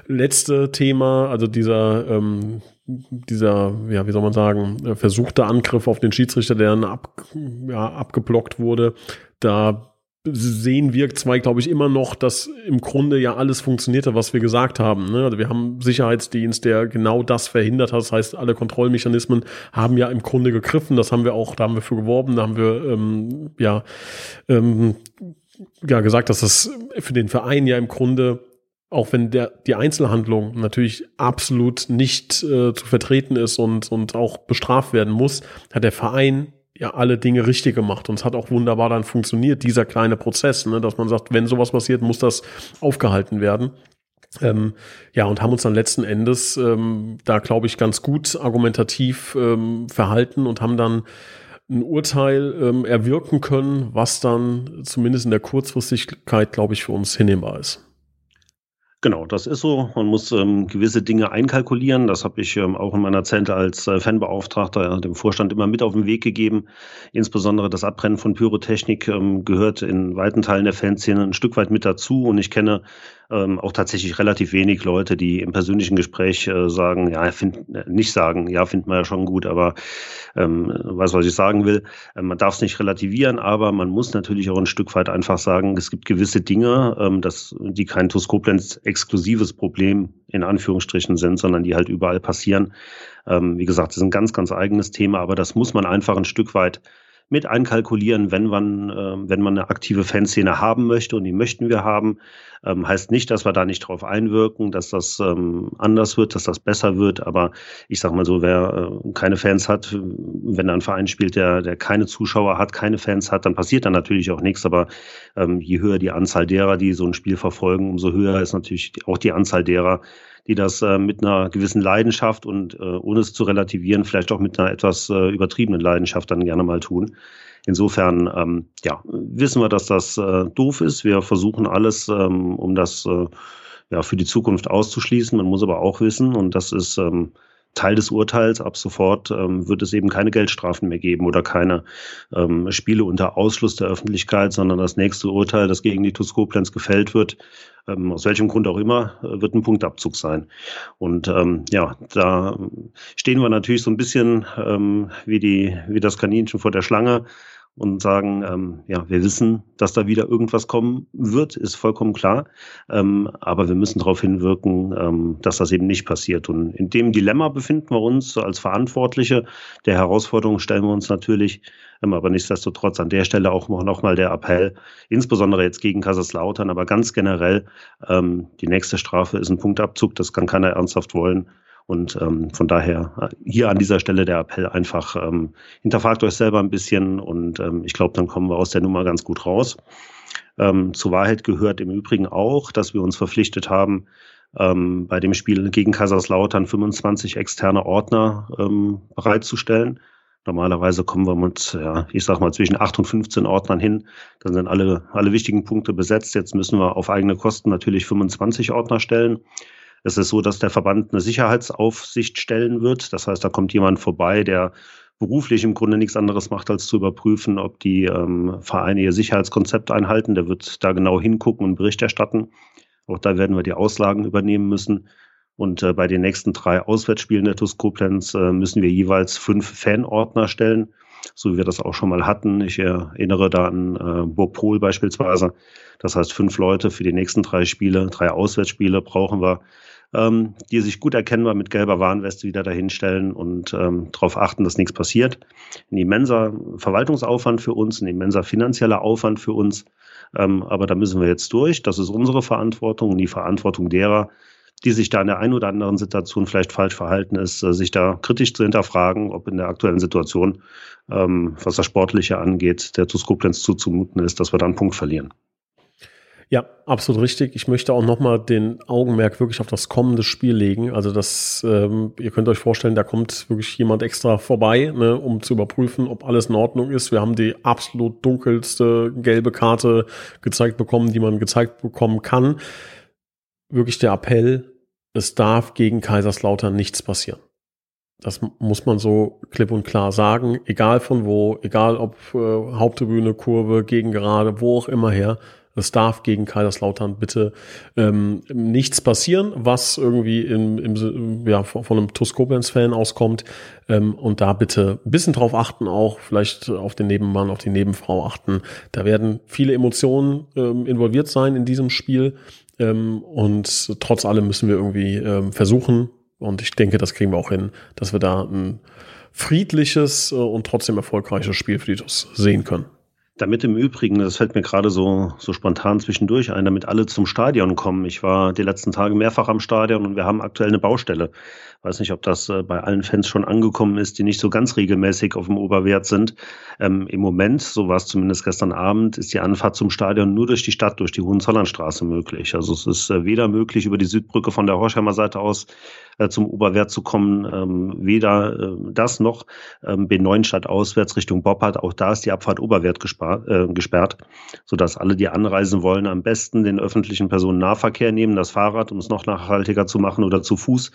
letzte Thema, also dieser ähm, dieser, ja, wie soll man sagen, äh, versuchte Angriff auf den Schiedsrichter, der dann ab, ja, abgeblockt wurde, da sehen wir zwei, glaube ich, immer noch, dass im Grunde ja alles funktionierte, was wir gesagt haben. Ne? Also wir haben Sicherheitsdienst, der genau das verhindert hat. Das heißt, alle Kontrollmechanismen haben ja im Grunde gegriffen. Das haben wir auch, da haben wir für geworben, da haben wir ähm, ja, ähm, ja gesagt, dass das für den Verein ja im Grunde auch wenn der, die Einzelhandlung natürlich absolut nicht äh, zu vertreten ist und, und auch bestraft werden muss, hat der Verein ja alle Dinge richtig gemacht und es hat auch wunderbar dann funktioniert, dieser kleine Prozess, ne, dass man sagt, wenn sowas passiert, muss das aufgehalten werden. Ähm, ja, und haben uns dann letzten Endes ähm, da, glaube ich, ganz gut argumentativ ähm, verhalten und haben dann ein Urteil ähm, erwirken können, was dann zumindest in der Kurzfristigkeit, glaube ich, für uns hinnehmbar ist. Genau, das ist so. Man muss ähm, gewisse Dinge einkalkulieren. Das habe ich ähm, auch in meiner Zeit als äh, Fanbeauftragter dem Vorstand immer mit auf den Weg gegeben. Insbesondere das Abbrennen von Pyrotechnik ähm, gehört in weiten Teilen der Fanszene ein Stück weit mit dazu. Und ich kenne ähm, auch tatsächlich relativ wenig Leute, die im persönlichen Gespräch äh, sagen, ja, find, äh, nicht sagen, ja, findet man ja schon gut, aber ähm, weiß, was ich sagen will. Ähm, man darf es nicht relativieren, aber man muss natürlich auch ein Stück weit einfach sagen, es gibt gewisse Dinge, ähm, dass, die kein Toskoblenz exklusives Problem in Anführungsstrichen sind, sondern die halt überall passieren. Ähm, wie gesagt, das ist ein ganz, ganz eigenes Thema, aber das muss man einfach ein Stück weit mit einkalkulieren, wenn man, äh, wenn man eine aktive Fanszene haben möchte und die möchten wir haben. Ähm, heißt nicht, dass wir da nicht drauf einwirken, dass das ähm, anders wird, dass das besser wird. Aber ich sag mal so, wer äh, keine Fans hat, wenn ein Verein spielt, der, der keine Zuschauer hat, keine Fans hat, dann passiert da natürlich auch nichts. Aber ähm, je höher die Anzahl derer, die so ein Spiel verfolgen, umso höher ist natürlich auch die Anzahl derer, die das äh, mit einer gewissen Leidenschaft und äh, ohne es zu relativieren, vielleicht auch mit einer etwas äh, übertriebenen Leidenschaft dann gerne mal tun. Insofern, ähm, ja, wissen wir, dass das äh, doof ist. Wir versuchen alles, ähm, um das äh, ja für die Zukunft auszuschließen. Man muss aber auch wissen, und das ist ähm, Teil des Urteils. Ab sofort ähm, wird es eben keine Geldstrafen mehr geben oder keine ähm, Spiele unter Ausschluss der Öffentlichkeit, sondern das nächste Urteil, das gegen die TuS Koblenz gefällt wird, ähm, aus welchem Grund auch immer, äh, wird ein Punktabzug sein. Und ähm, ja, da stehen wir natürlich so ein bisschen ähm, wie, die, wie das Kaninchen vor der Schlange und sagen, ähm, ja, wir wissen, dass da wieder irgendwas kommen wird, ist vollkommen klar. Ähm, aber wir müssen darauf hinwirken, ähm, dass das eben nicht passiert. Und in dem Dilemma befinden wir uns als Verantwortliche. Der Herausforderung stellen wir uns natürlich, ähm, aber nichtsdestotrotz an der Stelle auch noch mal der Appell, insbesondere jetzt gegen Kaiserslautern, aber ganz generell, ähm, die nächste Strafe ist ein Punktabzug, das kann keiner ernsthaft wollen. Und ähm, von daher äh, hier an dieser Stelle der Appell einfach, ähm, hinterfragt euch selber ein bisschen und ähm, ich glaube, dann kommen wir aus der Nummer ganz gut raus. Ähm, zur Wahrheit gehört im Übrigen auch, dass wir uns verpflichtet haben, ähm, bei dem Spiel gegen Kaiserslautern 25 externe Ordner ähm, bereitzustellen. Normalerweise kommen wir mit, ja, ich sag mal, zwischen 8 und 15 Ordnern hin. Dann sind alle, alle wichtigen Punkte besetzt. Jetzt müssen wir auf eigene Kosten natürlich 25 Ordner stellen. Es ist so, dass der Verband eine Sicherheitsaufsicht stellen wird. Das heißt, da kommt jemand vorbei, der beruflich im Grunde nichts anderes macht, als zu überprüfen, ob die ähm, Vereine ihr Sicherheitskonzept einhalten. Der wird da genau hingucken und Bericht erstatten. Auch da werden wir die Auslagen übernehmen müssen. Und äh, bei den nächsten drei Auswärtsspielen der TuS Koblenz äh, müssen wir jeweils fünf Fanordner stellen, so wie wir das auch schon mal hatten. Ich erinnere da an äh, Burg Pol beispielsweise. Das heißt, fünf Leute für die nächsten drei Spiele, drei Auswärtsspiele brauchen wir ähm, die sich gut erkennbar mit gelber Warnweste wieder dahinstellen und ähm, darauf achten, dass nichts passiert. Ein immenser Verwaltungsaufwand für uns, ein immenser finanzieller Aufwand für uns. Ähm, aber da müssen wir jetzt durch. Das ist unsere Verantwortung und die Verantwortung derer, die sich da in der einen oder anderen Situation vielleicht falsch verhalten ist, äh, sich da kritisch zu hinterfragen, ob in der aktuellen Situation, ähm, was das Sportliche angeht, der TuS Koblenz zuzumuten ist, dass wir da einen Punkt verlieren. Ja, absolut richtig. Ich möchte auch nochmal den Augenmerk wirklich auf das kommende Spiel legen. Also das, ähm, ihr könnt euch vorstellen, da kommt wirklich jemand extra vorbei, ne, um zu überprüfen, ob alles in Ordnung ist. Wir haben die absolut dunkelste gelbe Karte gezeigt bekommen, die man gezeigt bekommen kann. Wirklich der Appell, es darf gegen Kaiserslautern nichts passieren. Das muss man so klipp und klar sagen, egal von wo, egal ob äh, Haupttribüne, Kurve, gegen gerade, wo auch immer her es darf gegen Kaiserslautern bitte ähm, nichts passieren, was irgendwie im, im, ja, von, einem TuS fan auskommt. Ähm, und da bitte ein bisschen drauf achten, auch vielleicht auf den Nebenmann, auf die Nebenfrau achten. Da werden viele Emotionen ähm, involviert sein in diesem Spiel. Ähm, und trotz allem müssen wir irgendwie ähm, versuchen, und ich denke, das kriegen wir auch hin, dass wir da ein friedliches äh, und trotzdem erfolgreiches Spiel für die TuS sehen können. Damit im Übrigen, das fällt mir gerade so, so spontan zwischendurch ein, damit alle zum Stadion kommen. Ich war die letzten Tage mehrfach am Stadion und wir haben aktuell eine Baustelle. Weiß nicht, ob das äh, bei allen Fans schon angekommen ist, die nicht so ganz regelmäßig auf dem Oberwert sind. Ähm, Im Moment, so war es zumindest gestern Abend, ist die Anfahrt zum Stadion nur durch die Stadt, durch die Hohenzollernstraße möglich. Also es ist äh, weder möglich, über die Südbrücke von der Horsheimer Seite aus äh, zum Oberwert zu kommen. Ähm, weder äh, das noch ähm, B9 auswärts Richtung Boppard. Auch da ist die Abfahrt Oberwert gespart, äh, gesperrt, sodass alle, die anreisen wollen, am besten den öffentlichen Personennahverkehr nehmen, das Fahrrad, um es noch nachhaltiger zu machen oder zu Fuß.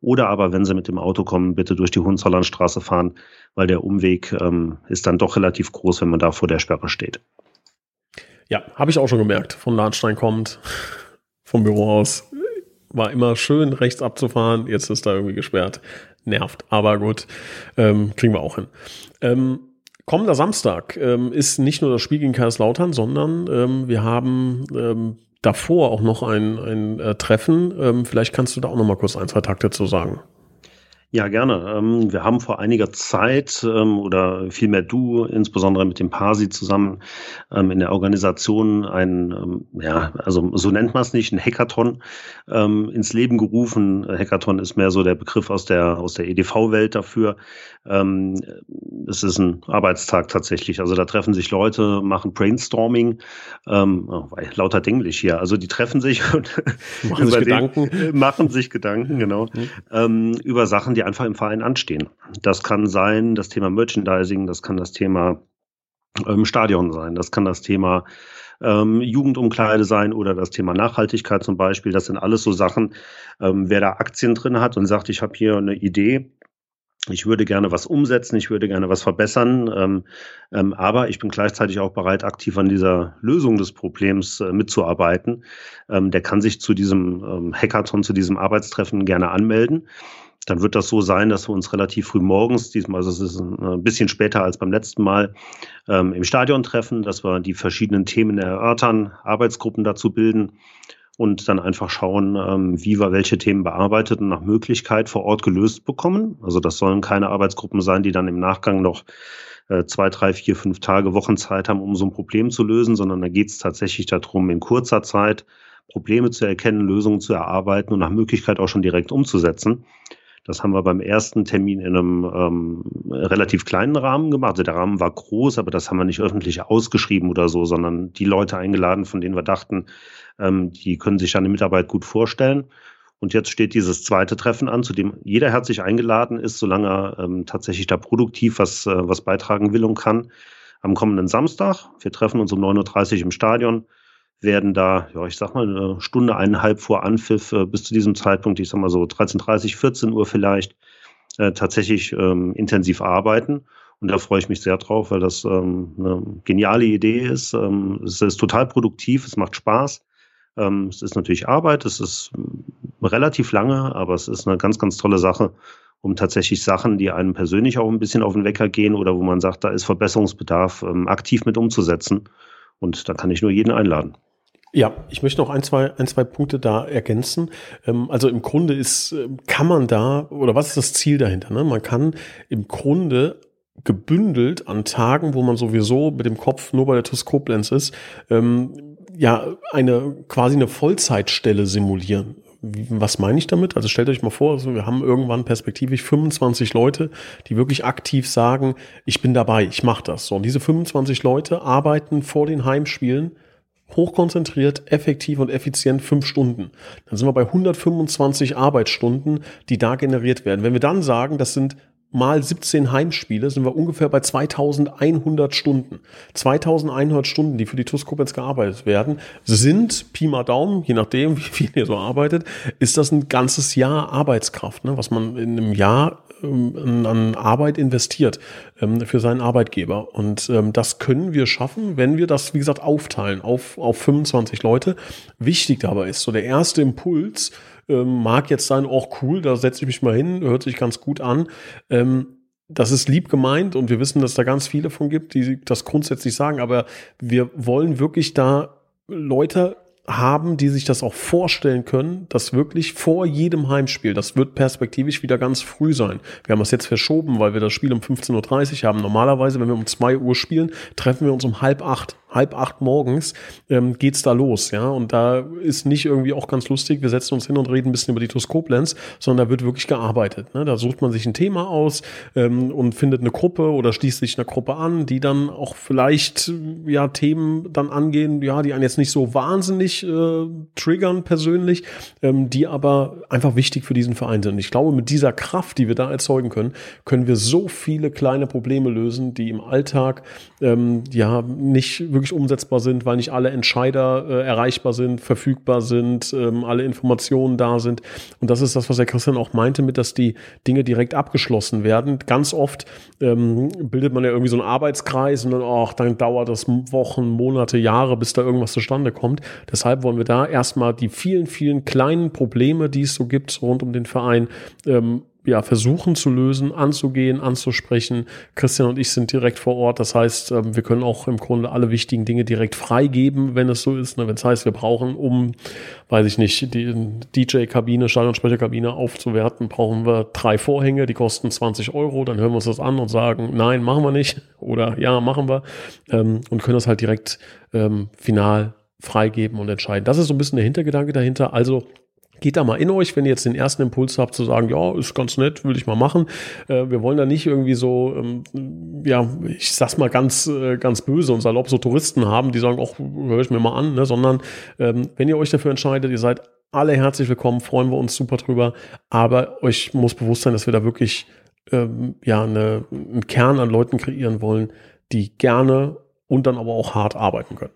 Oder aber, wenn Sie mit dem Auto kommen, bitte durch die Hohenzollernstraße fahren, weil der Umweg ähm, ist dann doch relativ groß, wenn man da vor der Sperre steht. Ja, habe ich auch schon gemerkt. Von Lahnstein kommt, vom Büro aus war immer schön, rechts abzufahren. Jetzt ist da irgendwie gesperrt. Nervt. Aber gut, ähm, kriegen wir auch hin. Ähm, kommender Samstag ähm, ist nicht nur das Spiel gegen Kaiserslautern, sondern ähm, wir haben ähm, davor auch noch ein, ein äh, Treffen. Ähm, vielleicht kannst du da auch noch mal kurz ein, zwei Takte zu sagen. Ja, gerne. Ähm, wir haben vor einiger Zeit ähm, oder vielmehr du, insbesondere mit dem Pasi zusammen ähm, in der Organisation ein, ja, also so nennt man es nicht, ein Hackathon ins Leben gerufen. Hackathon ist mehr so der Begriff aus der, aus der EDV-Welt dafür. Es ist ein Arbeitstag tatsächlich. Also da treffen sich Leute, machen Brainstorming, oh, lauter Englisch hier. Also die treffen sich und machen sich Gedanken. machen sich Gedanken, genau, mhm. über Sachen, die einfach im Verein anstehen. Das kann sein das Thema Merchandising, das kann das Thema ähm, Stadion sein. Das kann das Thema ähm, Jugendumkleide sein oder das Thema Nachhaltigkeit zum Beispiel. Das sind alles so Sachen, ähm, wer da Aktien drin hat und sagt, ich habe hier eine Idee, ich würde gerne was umsetzen, ich würde gerne was verbessern, ähm, ähm, aber ich bin gleichzeitig auch bereit, aktiv an dieser Lösung des Problems äh, mitzuarbeiten. Ähm, der kann sich zu diesem ähm, Hackathon, zu diesem Arbeitstreffen gerne anmelden. Dann wird das so sein, dass wir uns relativ früh morgens, diesmal also es ist ein bisschen später als beim letzten Mal, ähm, im Stadion treffen, dass wir die verschiedenen Themen erörtern, Arbeitsgruppen dazu bilden und dann einfach schauen, ähm, wie wir welche Themen bearbeitet und nach Möglichkeit vor Ort gelöst bekommen. Also das sollen keine Arbeitsgruppen sein, die dann im Nachgang noch äh, zwei, drei, vier, fünf Tage, Wochen Zeit haben, um so ein Problem zu lösen, sondern da geht es tatsächlich darum, in kurzer Zeit Probleme zu erkennen, Lösungen zu erarbeiten und nach Möglichkeit auch schon direkt umzusetzen. Das haben wir beim ersten Termin in einem ähm, relativ kleinen Rahmen gemacht. Also der Rahmen war groß, aber das haben wir nicht öffentlich ausgeschrieben oder so, sondern die Leute eingeladen, von denen wir dachten, ähm, die können sich eine Mitarbeit gut vorstellen. Und jetzt steht dieses zweite Treffen an, zu dem jeder herzlich eingeladen ist, solange er ähm, tatsächlich da produktiv was, äh, was beitragen will und kann. Am kommenden Samstag. Wir treffen uns um 9.30 Uhr im Stadion werden da, ja, ich sag mal, eine Stunde, eineinhalb vor Anpfiff äh, bis zu diesem Zeitpunkt, ich sag mal so 13.30, 14 Uhr vielleicht, äh, tatsächlich ähm, intensiv arbeiten. Und da freue ich mich sehr drauf, weil das ähm, eine geniale Idee ist. Ähm, es ist total produktiv, es macht Spaß. Ähm, es ist natürlich Arbeit, es ist äh, relativ lange, aber es ist eine ganz, ganz tolle Sache, um tatsächlich Sachen, die einem persönlich auch ein bisschen auf den Wecker gehen oder wo man sagt, da ist Verbesserungsbedarf, ähm, aktiv mit umzusetzen. Und da kann ich nur jeden einladen. Ja, ich möchte noch ein, zwei, ein, zwei Punkte da ergänzen. Ähm, also im Grunde ist, ähm, kann man da, oder was ist das Ziel dahinter? Ne? Man kann im Grunde gebündelt an Tagen, wo man sowieso mit dem Kopf nur bei der TUS Koblenz ist, ähm, ja, eine quasi eine Vollzeitstelle simulieren. Was meine ich damit? Also stellt euch mal vor, also wir haben irgendwann perspektivisch 25 Leute, die wirklich aktiv sagen, ich bin dabei, ich mache das. So, und diese 25 Leute arbeiten vor den Heimspielen hochkonzentriert, effektiv und effizient fünf Stunden. Dann sind wir bei 125 Arbeitsstunden, die da generiert werden. Wenn wir dann sagen, das sind mal 17 Heimspiele, sind wir ungefähr bei 2100 Stunden. 2100 Stunden, die für die TuS Koblenz gearbeitet werden, sind, Pi mal Daumen, je nachdem, wie viel ihr so arbeitet, ist das ein ganzes Jahr Arbeitskraft, ne, was man in einem Jahr ähm, an Arbeit investiert ähm, für seinen Arbeitgeber. Und ähm, das können wir schaffen, wenn wir das, wie gesagt, aufteilen auf, auf 25 Leute. Wichtig dabei ist so der erste Impuls, ähm, mag jetzt sein, auch cool, da setze ich mich mal hin, hört sich ganz gut an. Ähm, das ist lieb gemeint und wir wissen, dass da ganz viele von gibt, die das grundsätzlich sagen, aber wir wollen wirklich da Leute haben, die sich das auch vorstellen können, dass wirklich vor jedem Heimspiel, das wird perspektivisch wieder ganz früh sein. Wir haben das jetzt verschoben, weil wir das Spiel um 15.30 Uhr haben. Normalerweise, wenn wir um 2 Uhr spielen, treffen wir uns um halb acht halb acht morgens ähm, geht's da los, ja. Und da ist nicht irgendwie auch ganz lustig, wir setzen uns hin und reden ein bisschen über die TUS Koblenz, sondern da wird wirklich gearbeitet. Ne? Da sucht man sich ein Thema aus ähm, und findet eine Gruppe oder schließt sich einer Gruppe an, die dann auch vielleicht ja Themen dann angehen, ja, die einen jetzt nicht so wahnsinnig äh, triggern persönlich, ähm, die aber einfach wichtig für diesen Verein sind. Ich glaube, mit dieser Kraft, die wir da erzeugen können, können wir so viele kleine Probleme lösen, die im Alltag ähm, ja nicht wirklich umsetzbar sind, weil nicht alle Entscheider äh, erreichbar sind, verfügbar sind, ähm, alle Informationen da sind. Und das ist das, was der Christian auch meinte, mit, dass die Dinge direkt abgeschlossen werden. Ganz oft ähm, bildet man ja irgendwie so einen Arbeitskreis und dann, ach, dann dauert das Wochen, Monate, Jahre, bis da irgendwas zustande kommt. Deshalb wollen wir da erstmal die vielen, vielen kleinen Probleme, die es so gibt rund um den Verein, ähm, ja, versuchen zu lösen, anzugehen, anzusprechen. Christian und ich sind direkt vor Ort. Das heißt, ähm, wir können auch im Grunde alle wichtigen Dinge direkt freigeben, wenn es so ist. Ne? Wenn es heißt, wir brauchen, um, weiß ich nicht, die DJ-Kabine, Stadionsprecherkabine aufzuwerten, brauchen wir drei Vorhänge, die kosten 20 Euro. Dann hören wir uns das an und sagen, nein, machen wir nicht. Oder ja, machen wir. Ähm, und können das halt direkt ähm, final freigeben und entscheiden. Das ist so ein bisschen der Hintergedanke dahinter. Also Geht da mal in euch, wenn ihr jetzt den ersten Impuls habt, zu sagen, ja, ist ganz nett, will ich mal machen. Äh, wir wollen da nicht irgendwie so, ähm, ja, ich sag's mal ganz, äh, ganz böse und salopp so Touristen haben, die sagen, ach, höre ich mir mal an, ne? sondern ähm, wenn ihr euch dafür entscheidet, ihr seid alle herzlich willkommen, freuen wir uns super drüber. Aber euch muss bewusst sein, dass wir da wirklich ähm, ja eine, einen Kern an Leuten kreieren wollen, die gerne und dann aber auch hart arbeiten können.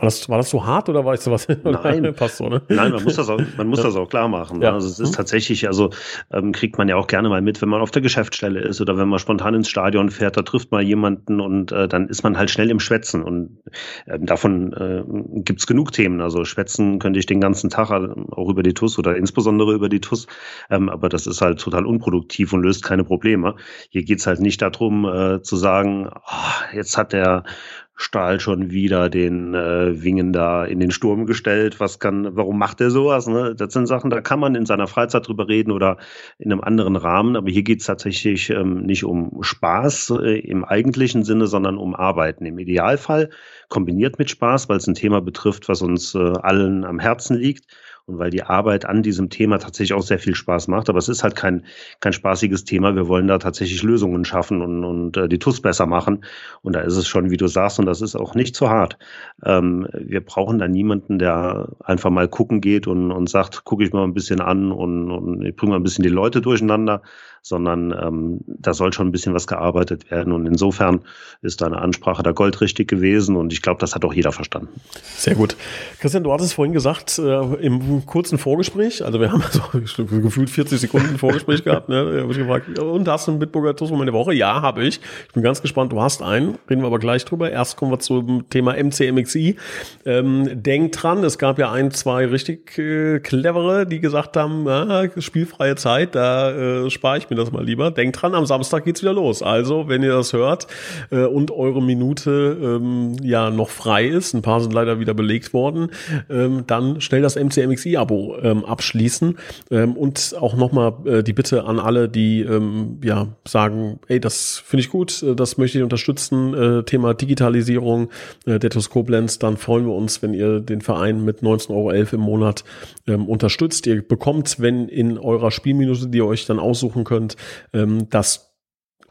War das, war das so hart oder weißt du was? Nein, passt so, ne? Nein, man muss das auch, man muss ja. das auch klar machen. Ne? Ja. Also es ist mhm. tatsächlich, also ähm, kriegt man ja auch gerne mal mit, wenn man auf der Geschäftsstelle ist oder wenn man spontan ins Stadion fährt, da trifft man jemanden und äh, dann ist man halt schnell im Schwätzen und äh, davon äh, gibt genug Themen. Also Schwätzen könnte ich den ganzen Tag auch über die TUS oder insbesondere über die TUS, ähm, aber das ist halt total unproduktiv und löst keine Probleme. Hier geht's halt nicht darum äh, zu sagen, oh, jetzt hat der Stahl schon wieder den äh, Wingen da in den Sturm gestellt. Was kann, warum macht er sowas? Ne? Das sind Sachen, da kann man in seiner Freizeit drüber reden oder in einem anderen Rahmen. Aber hier geht es tatsächlich ähm, nicht um Spaß äh, im eigentlichen Sinne, sondern um Arbeiten. Im Idealfall kombiniert mit Spaß, weil es ein Thema betrifft, was uns äh, allen am Herzen liegt und weil die Arbeit an diesem Thema tatsächlich auch sehr viel Spaß macht. Aber es ist halt kein, kein spaßiges Thema. Wir wollen da tatsächlich Lösungen schaffen und, und äh, die TUS besser machen. Und da ist es schon, wie du sagst, und das ist auch nicht zu hart. Ähm, wir brauchen da niemanden, der einfach mal gucken geht und, und sagt, gucke ich mal ein bisschen an und, und ich bringe mal ein bisschen die Leute durcheinander, sondern ähm, da soll schon ein bisschen was gearbeitet werden. Und insofern ist deine Ansprache da goldrichtig gewesen und ich glaube, das hat auch jeder verstanden. Sehr gut. Christian, du hattest vorhin gesagt, äh, im kurzen Vorgespräch, also wir haben so gefühlt 40 Sekunden Vorgespräch gehabt, ne? Hab ich gefragt, und hast du einen Bitburger Toastmoment der Woche? Ja, habe ich. Ich bin ganz gespannt, du hast einen, reden wir aber gleich drüber. Erst kommen wir zum Thema MCMXI. Ähm, denk dran, es gab ja ein, zwei richtig äh, clevere, die gesagt haben, ah, spielfreie Zeit, da äh, spare ich mir das mal lieber. Denkt dran, am Samstag geht's wieder los. Also, wenn ihr das hört äh, und eure Minute ähm, ja noch frei ist, ein paar sind leider wieder belegt worden, ähm, dann schnell das MCMXI-Abo ähm, abschließen ähm, und auch nochmal äh, die Bitte an alle, die ähm, ja sagen, ey, das finde ich gut, äh, das möchte ich unterstützen, äh, Thema Digitalisierung äh, der Koblenz, dann freuen wir uns, wenn ihr den Verein mit 19,11 Euro im Monat ähm, unterstützt. Ihr bekommt, wenn in eurer Spielminute, die ihr euch dann aussuchen könnt, und ähm, das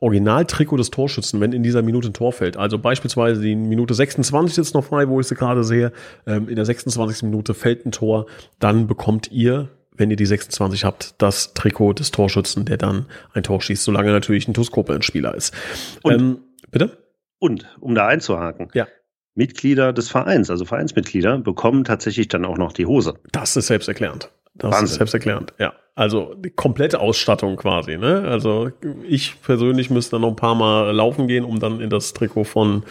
Originaltrikot des Torschützen, wenn in dieser Minute ein Tor fällt. Also beispielsweise die Minute 26 ist noch frei, wo ich sie gerade sehe. Ähm, in der 26. Minute fällt ein Tor, dann bekommt ihr, wenn ihr die 26 habt, das Trikot des Torschützen, der dann ein Tor schießt, solange natürlich ein Tuskopel-Spieler ist. Und, ähm, bitte? Und, um da einzuhaken. Ja. Mitglieder des Vereins, also Vereinsmitglieder, bekommen tatsächlich dann auch noch die Hose. Das ist selbsterklärend. Das Wahnsinn. ist selbsterklärend, ja. Also die komplette Ausstattung quasi. Ne? Also ich persönlich müsste dann noch ein paar Mal laufen gehen, um dann in das Trikot von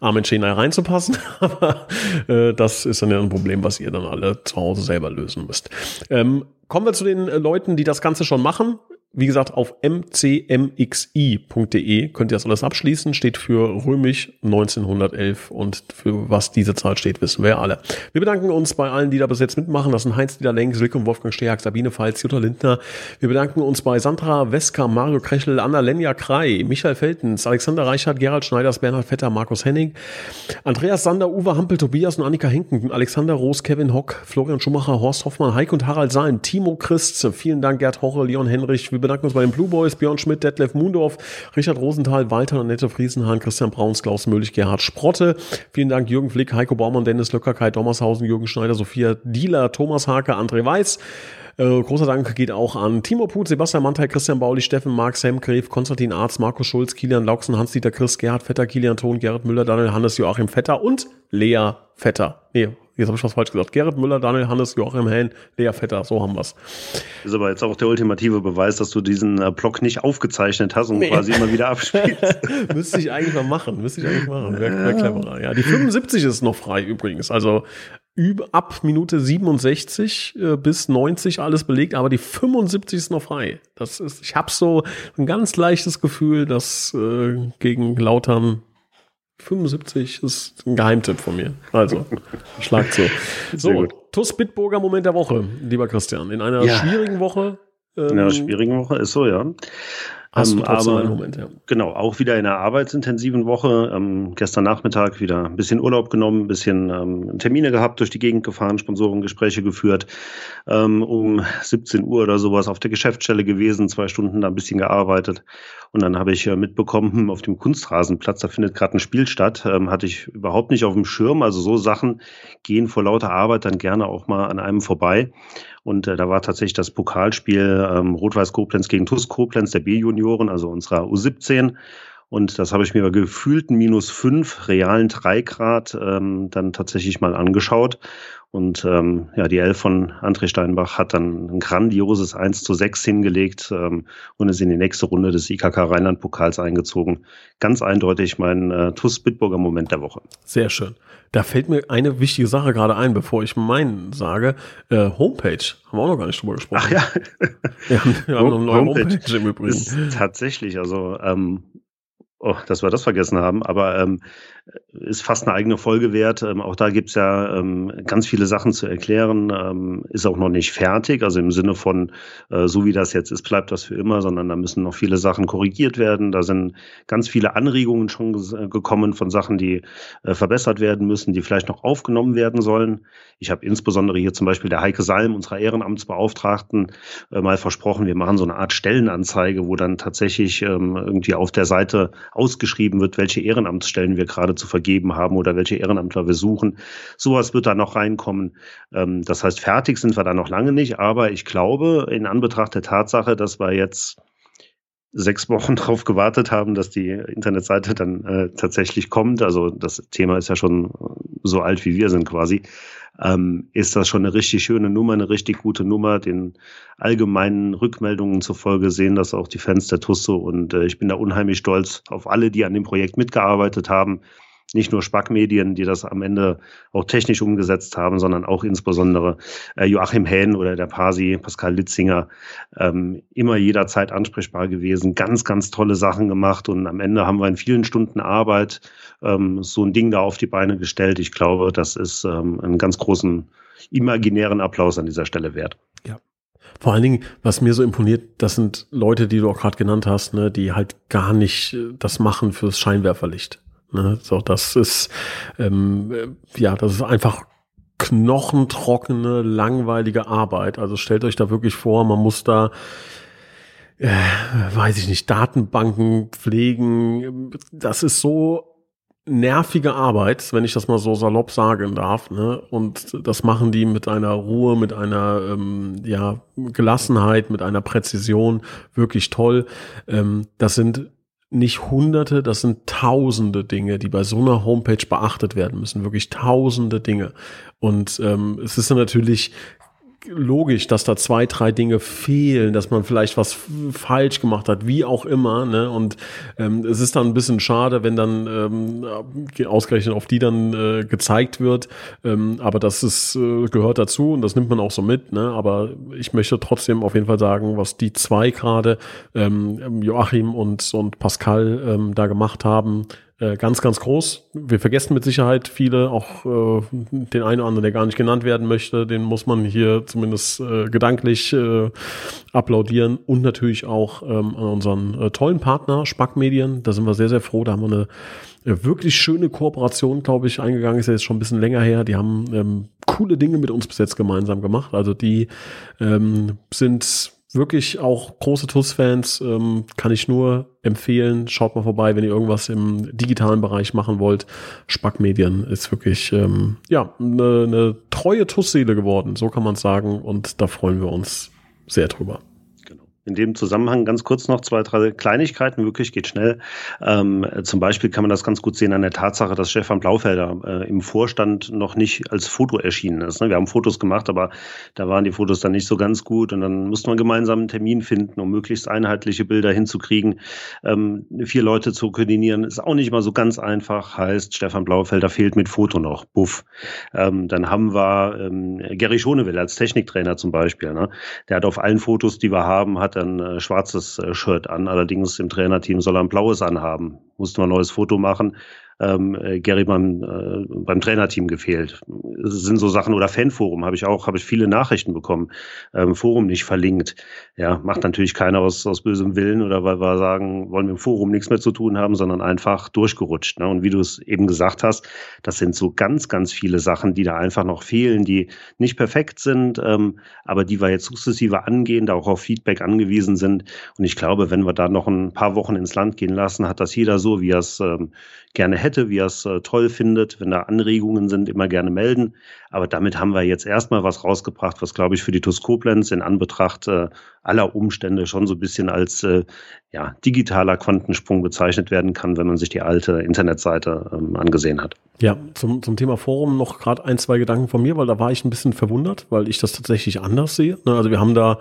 Armin Schenay reinzupassen. Aber äh, das ist dann ja ein Problem, was ihr dann alle zu Hause selber lösen müsst. Ähm, kommen wir zu den äh, Leuten, die das Ganze schon machen. Wie gesagt, auf mcmxi.de könnt ihr das alles abschließen. Steht für römisch 1911 und für was diese Zahl steht, wissen wir alle. Wir bedanken uns bei allen, die da bis jetzt mitmachen. Das sind Heinz-Dieter Lenk, Rick und Wolfgang Steag, Sabine Pfalz, Jutta Lindner. Wir bedanken uns bei Sandra Wesker, Mario Krechel, Anna Lenja Krei, Michael Feltens, Alexander Reichert, Gerald Schneiders, Bernhard Vetter, Markus Henning, Andreas Sander, Uwe Hampel, Tobias und Annika Hinken, Alexander Roos, Kevin Hock, Florian Schumacher, Horst Hoffmann, Heik und Harald Sein, Timo Christ, vielen Dank, Gerd Hoche, Leon Henrich. Wir bedanken uns bei den Blue Boys, Björn Schmidt, Detlef Mundorf, Richard Rosenthal, Walter Annette Friesenhahn, Christian Brauns, Klaus Möhlich, Gerhard Sprotte. Vielen Dank Jürgen Flick, Heiko Baumann, Dennis Löcker, Kai Dommershausen, Jürgen Schneider, Sophia Dieler, Thomas Hake, André Weiß. Äh, großer Dank geht auch an Timo Put, Sebastian Mantel, Christian Bauli, Steffen Mark, Sam Gref, Konstantin Arz, Markus Schulz, Kilian Lauksen, Hans-Dieter Chris, Gerhard Vetter, Kilian Thon, Gerhard Müller, Daniel Hannes, Joachim Vetter und Lea Vetter. Nee, Jetzt habe ich was falsch gesagt. Gerrit Müller, Daniel Hannes, Joachim Hellen, Lea Vetter, so haben wir's. Ist aber jetzt auch der ultimative Beweis, dass du diesen äh, Block nicht aufgezeichnet hast und nee. quasi immer wieder abspielst. Müsste ich eigentlich mal machen. Müsste ich eigentlich machen. Wäre wär cleverer. Ja, die 75 ist noch frei übrigens. Also ab Minute 67 äh, bis 90 alles belegt, aber die 75 ist noch frei. Das ist, ich habe so ein ganz leichtes Gefühl, dass äh, gegen Lautern 75 ist ein Geheimtipp von mir. Also, schlag zu. So, TUS Bitburger Moment der Woche, lieber Christian. In einer ja. schwierigen Woche. Ähm, in einer schwierigen Woche ist so, ja. Hast du ähm, aber, einen Moment, ja. Genau, auch wieder in einer arbeitsintensiven Woche. Ähm, gestern Nachmittag wieder ein bisschen Urlaub genommen, ein bisschen ähm, Termine gehabt, durch die Gegend gefahren, Sponsorengespräche geführt. Ähm, um 17 Uhr oder sowas auf der Geschäftsstelle gewesen, zwei Stunden da ein bisschen gearbeitet. Und dann habe ich äh, mitbekommen, hm, auf dem Kunstrasenplatz, da findet gerade ein Spiel statt. Ähm, hatte ich überhaupt nicht auf dem Schirm. Also so Sachen gehen vor lauter Arbeit dann gerne auch mal an einem vorbei. Und äh, da war tatsächlich das Pokalspiel ähm, Rot-Weiß Koblenz gegen TuS Koblenz der B-Junioren, also unserer U17. Und das habe ich mir bei gefühlten minus fünf, realen drei Grad ähm, dann tatsächlich mal angeschaut. Und ähm, ja, die Elf von André Steinbach hat dann ein grandioses 1 zu 6 hingelegt ähm, und ist in die nächste Runde des IKK Rheinland-Pokals eingezogen. Ganz eindeutig mein äh, TUS Bitburger Moment der Woche. Sehr schön. Da fällt mir eine wichtige Sache gerade ein, bevor ich meinen sage. Äh, Homepage, haben wir auch noch gar nicht drüber gesprochen. Ach ja. wir haben, wir haben eine neue Homepage, Homepage im Übrigen. Ist tatsächlich, also ähm, Oh, dass wir das vergessen haben, aber ähm, ist fast eine eigene Folge wert. Ähm, auch da gibt's ja ähm, ganz viele Sachen zu erklären. Ähm, ist auch noch nicht fertig, also im Sinne von, äh, so wie das jetzt ist, bleibt das für immer, sondern da müssen noch viele Sachen korrigiert werden. Da sind ganz viele Anregungen schon äh, gekommen von Sachen, die äh, verbessert werden müssen, die vielleicht noch aufgenommen werden sollen. Ich habe insbesondere hier zum Beispiel der Heike Salm, unserer Ehrenamtsbeauftragten, äh, mal versprochen, wir machen so eine Art Stellenanzeige, wo dann tatsächlich ähm, irgendwie auf der Seite ausgeschrieben wird, welche Ehrenamtsstellen wir gerade zu vergeben haben oder welche Ehrenamtler wir suchen. Sowas wird da noch reinkommen. Ähm, das heißt, fertig sind wir da noch lange nicht, aber ich glaube, in Anbetracht der Tatsache, dass wir jetzt sechs Wochen darauf gewartet haben, dass die Internetseite dann äh, tatsächlich kommt. Also das Thema ist ja schon so alt wie wir sind quasi. Ähm, ist das schon eine richtig schöne Nummer, eine richtig gute Nummer. Den allgemeinen Rückmeldungen zufolge sehen das auch die Fans der Tusso und äh, ich bin da unheimlich stolz auf alle, die an dem Projekt mitgearbeitet haben nicht nur Spackmedien, die das am Ende auch technisch umgesetzt haben, sondern auch insbesondere äh, Joachim Hähn oder der Pasi, Pascal Litzinger, ähm, immer jederzeit ansprechbar gewesen, ganz, ganz tolle Sachen gemacht und am Ende haben wir in vielen Stunden Arbeit ähm, so ein Ding da auf die Beine gestellt. Ich glaube, das ist ähm, einen ganz großen imaginären Applaus an dieser Stelle wert. Ja. Vor allen Dingen, was mir so imponiert, das sind Leute, die du auch gerade genannt hast, ne, die halt gar nicht äh, das machen fürs Scheinwerferlicht. Ne? So, das ist ähm, ja, das ist einfach knochentrockene, langweilige Arbeit. Also stellt euch da wirklich vor, man muss da äh, weiß ich nicht, Datenbanken pflegen. Das ist so nervige Arbeit, wenn ich das mal so salopp sagen darf. Ne? Und das machen die mit einer Ruhe, mit einer ähm, ja, Gelassenheit, mit einer Präzision wirklich toll. Ähm, das sind nicht hunderte, das sind tausende Dinge, die bei so einer Homepage beachtet werden müssen. Wirklich tausende Dinge. Und ähm, es ist natürlich logisch, dass da zwei, drei Dinge fehlen, dass man vielleicht was falsch gemacht hat, wie auch immer. Ne? Und ähm, es ist dann ein bisschen schade, wenn dann ähm, ausgerechnet auf die dann äh, gezeigt wird. Ähm, aber das ist, äh, gehört dazu und das nimmt man auch so mit. Ne? Aber ich möchte trotzdem auf jeden Fall sagen, was die zwei gerade, ähm, Joachim und, und Pascal, ähm, da gemacht haben, äh, ganz, ganz groß. Wir vergessen mit Sicherheit viele, auch äh, den einen oder anderen, der gar nicht genannt werden möchte, den muss man hier zumindest äh, gedanklich äh, applaudieren und natürlich auch ähm, an unseren äh, tollen Partner Spack Medien. Da sind wir sehr, sehr froh. Da haben wir eine äh, wirklich schöne Kooperation, glaube ich, eingegangen. Ist ja jetzt schon ein bisschen länger her. Die haben ähm, coole Dinge mit uns bis jetzt gemeinsam gemacht. Also die ähm, sind wirklich auch große TUS-Fans, ähm, kann ich nur empfehlen. Schaut mal vorbei, wenn ihr irgendwas im digitalen Bereich machen wollt. Spackmedien ist wirklich ähm, ja eine, eine treue TUS-Seele geworden, so kann man sagen. Und da freuen wir uns sehr drüber. In dem Zusammenhang ganz kurz noch zwei, drei Kleinigkeiten, wirklich geht schnell. Ähm, zum Beispiel kann man das ganz gut sehen an der Tatsache, dass Stefan Blaufelder äh, im Vorstand noch nicht als Foto erschienen ist. Ne? Wir haben Fotos gemacht, aber da waren die Fotos dann nicht so ganz gut und dann musste man gemeinsam einen Termin finden, um möglichst einheitliche Bilder hinzukriegen. Ähm, vier Leute zu koordinieren ist auch nicht mal so ganz einfach. Heißt, Stefan Blaufelder fehlt mit Foto noch. Buff. Ähm, dann haben wir ähm, Gary Schonewill als Techniktrainer zum Beispiel. Ne? Der hat auf allen Fotos, die wir haben, hat ein äh, schwarzes äh, Shirt an. Allerdings im Trainerteam soll er ein blaues anhaben. Musste man ein neues Foto machen ähm, äh, Gary beim, äh, beim Trainerteam gefehlt. Das sind so Sachen oder Fanforum habe ich auch, habe ich viele Nachrichten bekommen. Ähm, Forum nicht verlinkt. Ja, macht natürlich keiner aus, aus bösem Willen oder weil wir sagen, wollen wir im Forum nichts mehr zu tun haben, sondern einfach durchgerutscht. Ne? Und wie du es eben gesagt hast, das sind so ganz, ganz viele Sachen, die da einfach noch fehlen, die nicht perfekt sind, ähm, aber die wir jetzt sukzessive angehen, da auch auf Feedback angewiesen sind. Und ich glaube, wenn wir da noch ein paar Wochen ins Land gehen lassen, hat das jeder so, wie er es ähm, gerne hätte hätte, wie er es äh, toll findet. Wenn da Anregungen sind, immer gerne melden. Aber damit haben wir jetzt erstmal was rausgebracht, was, glaube ich, für die TUS Koblenz in Anbetracht äh, aller Umstände schon so ein bisschen als äh, ja, digitaler Quantensprung bezeichnet werden kann, wenn man sich die alte Internetseite ähm, angesehen hat. Ja, zum, zum Thema Forum noch gerade ein, zwei Gedanken von mir, weil da war ich ein bisschen verwundert, weil ich das tatsächlich anders sehe. Ne, also wir haben da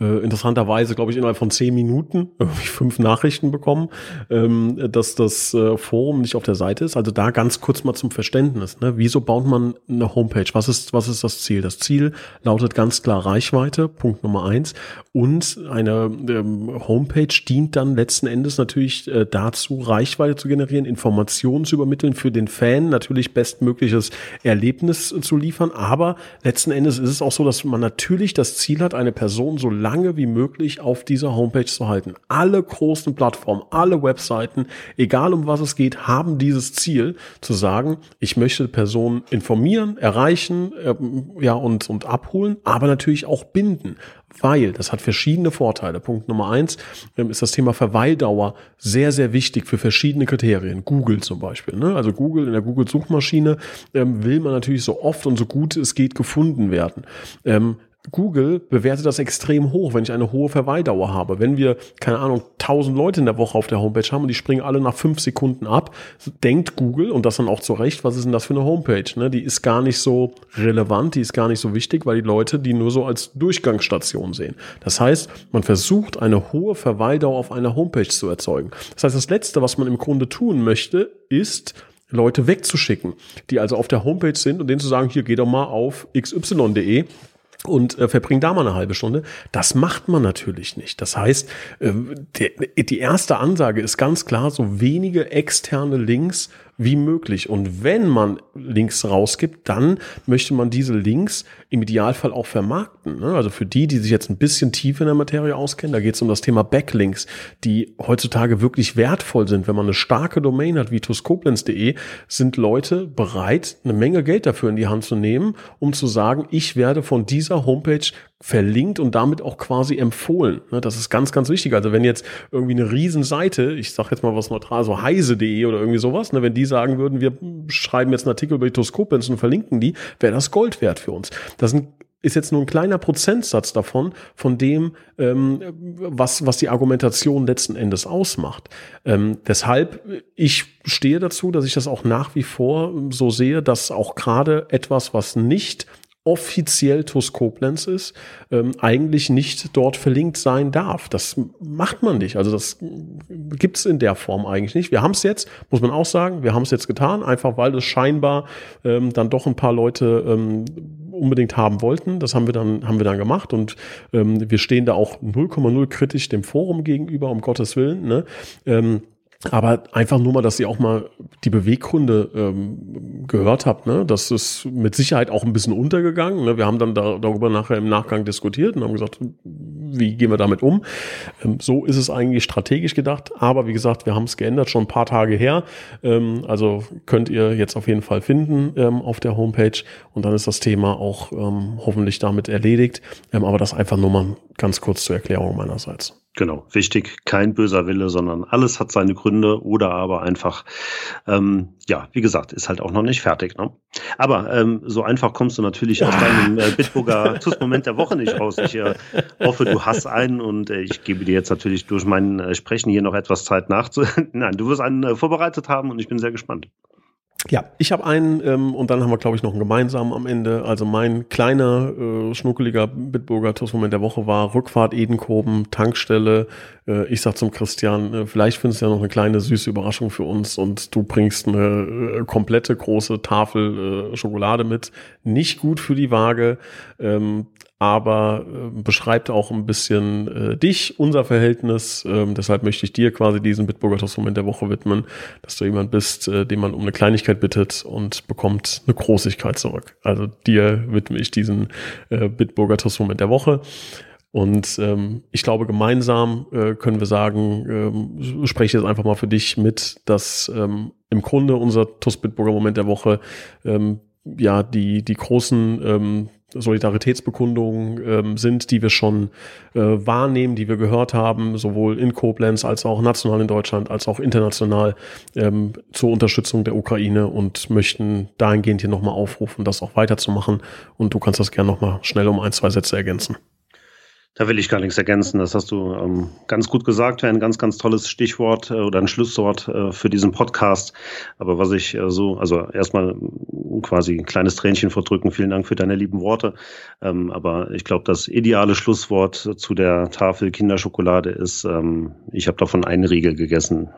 äh, interessanterweise, glaube ich, innerhalb von zehn Minuten fünf Nachrichten bekommen, ähm, dass das äh, Forum nicht auf der Seite ist. Also da ganz kurz mal zum Verständnis. Ne? Wieso baut man eine Homepage? Was ist, was ist das Ziel? Das Ziel lautet ganz klar Reichweite, Punkt Nummer eins. Und eine ähm, Homepage dient dann letzten Endes natürlich äh, dazu, Reichweite zu generieren, Informationen zu übermitteln, für den Fan natürlich bestmögliches Erlebnis zu liefern. Aber letzten Endes ist es auch so, dass man natürlich das Ziel hat, eine Person so lange wie möglich auf dieser Homepage zu halten. Alle großen Plattformen, alle Webseiten, egal um was es geht, haben dieses Ziel zu sagen, ich möchte Personen informieren, erreichen, äh, ja, und, und abholen, aber natürlich auch binden weil das hat verschiedene Vorteile. Punkt Nummer eins ähm, ist das Thema Verweildauer sehr, sehr wichtig für verschiedene Kriterien. Google zum Beispiel. Ne? Also Google in der Google-Suchmaschine ähm, will man natürlich so oft und so gut es geht gefunden werden. Ähm, Google bewertet das extrem hoch, wenn ich eine hohe Verweildauer habe. Wenn wir, keine Ahnung, 1000 Leute in der Woche auf der Homepage haben und die springen alle nach fünf Sekunden ab, denkt Google, und das dann auch zu Recht, was ist denn das für eine Homepage? Ne? Die ist gar nicht so relevant, die ist gar nicht so wichtig, weil die Leute die nur so als Durchgangsstation sehen. Das heißt, man versucht, eine hohe Verweildauer auf einer Homepage zu erzeugen. Das heißt, das Letzte, was man im Grunde tun möchte, ist, Leute wegzuschicken, die also auf der Homepage sind und denen zu sagen, hier geh doch mal auf xy.de und äh, verbringt da mal eine halbe Stunde. Das macht man natürlich nicht. Das heißt, äh, die, die erste Ansage ist ganz klar, so wenige externe Links wie möglich. Und wenn man Links rausgibt, dann möchte man diese Links im Idealfall auch vermarkten. Ne? Also für die, die sich jetzt ein bisschen tiefer in der Materie auskennen, da geht es um das Thema Backlinks, die heutzutage wirklich wertvoll sind. Wenn man eine starke Domain hat wie tuskoblenz.de, sind Leute bereit, eine Menge Geld dafür in die Hand zu nehmen, um zu sagen, ich werde von dieser Homepage verlinkt und damit auch quasi empfohlen. Ne, das ist ganz, ganz wichtig. Also wenn jetzt irgendwie eine Riesenseite, ich sage jetzt mal was neutral, so heise.de oder irgendwie sowas, ne, wenn die sagen würden, wir schreiben jetzt einen Artikel über die Toskopens und verlinken die, wäre das Gold wert für uns. Das ist jetzt nur ein kleiner Prozentsatz davon, von dem, ähm, was, was die Argumentation letzten Endes ausmacht. Ähm, deshalb, ich stehe dazu, dass ich das auch nach wie vor so sehe, dass auch gerade etwas, was nicht offiziell TUS Koblenz ist, ähm, eigentlich nicht dort verlinkt sein darf. Das macht man nicht. Also das gibt es in der Form eigentlich nicht. Wir haben es jetzt, muss man auch sagen, wir haben es jetzt getan, einfach weil es scheinbar ähm, dann doch ein paar Leute ähm, unbedingt haben wollten. Das haben wir dann, haben wir dann gemacht und ähm, wir stehen da auch 0,0 kritisch dem Forum gegenüber, um Gottes Willen. Ne? Ähm, aber einfach nur mal, dass ihr auch mal die Beweggründe ähm, gehört habt, ne? Das ist mit Sicherheit auch ein bisschen untergegangen. Ne? Wir haben dann da, darüber nachher im Nachgang diskutiert und haben gesagt, wie gehen wir damit um? Ähm, so ist es eigentlich strategisch gedacht. Aber wie gesagt, wir haben es geändert, schon ein paar Tage her. Ähm, also könnt ihr jetzt auf jeden Fall finden ähm, auf der Homepage. Und dann ist das Thema auch hoffentlich damit erledigt. Aber das einfach nur mal ganz kurz zur Erklärung meinerseits. Genau, wichtig, kein böser Wille, sondern alles hat seine Gründe oder aber einfach, ähm, ja, wie gesagt, ist halt auch noch nicht fertig. Ne? Aber ähm, so einfach kommst du natürlich aus deinem äh, Bitburger TUS-Moment der Woche nicht raus. Ich äh, hoffe, du hast einen und äh, ich gebe dir jetzt natürlich durch mein äh, Sprechen hier noch etwas Zeit nachzu. Nein, du wirst einen äh, vorbereitet haben und ich bin sehr gespannt. Ja, ich habe einen ähm, und dann haben wir, glaube ich, noch einen gemeinsamen am Ende. Also mein kleiner, äh, schnuckeliger Bitburger Toastmoment der Woche war Rückfahrt Edenkoben, Tankstelle. Äh, ich sag zum Christian, äh, vielleicht findest du ja noch eine kleine süße Überraschung für uns und du bringst eine äh, komplette große Tafel äh, Schokolade mit. Nicht gut für die Waage. Ähm, aber äh, beschreibt auch ein bisschen äh, dich, unser Verhältnis. Ähm, deshalb möchte ich dir quasi diesen Bitburger Toastmoment der Woche widmen, dass du jemand bist, äh, den man um eine Kleinigkeit bittet und bekommt eine Großigkeit zurück. Also dir widme ich diesen äh, Bitburger Toastmoment der Woche. Und ähm, ich glaube, gemeinsam äh, können wir sagen, ähm, spreche jetzt einfach mal für dich mit, dass ähm, im Grunde unser TUS Bitburger Moment der Woche ähm, ja die, die großen ähm, Solidaritätsbekundungen ähm, sind, die wir schon äh, wahrnehmen, die wir gehört haben, sowohl in Koblenz als auch national in Deutschland, als auch international ähm, zur Unterstützung der Ukraine und möchten dahingehend hier nochmal aufrufen, das auch weiterzumachen. Und du kannst das gerne nochmal schnell um ein, zwei Sätze ergänzen. Da will ich gar nichts ergänzen. Das hast du ähm, ganz gut gesagt. Wäre ein ganz, ganz tolles Stichwort äh, oder ein Schlusswort äh, für diesen Podcast. Aber was ich äh, so, also erstmal quasi ein kleines Tränchen verdrücken. Vielen Dank für deine lieben Worte. Ähm, aber ich glaube, das ideale Schlusswort zu der Tafel Kinderschokolade ist, ähm, ich habe davon einen Riegel gegessen.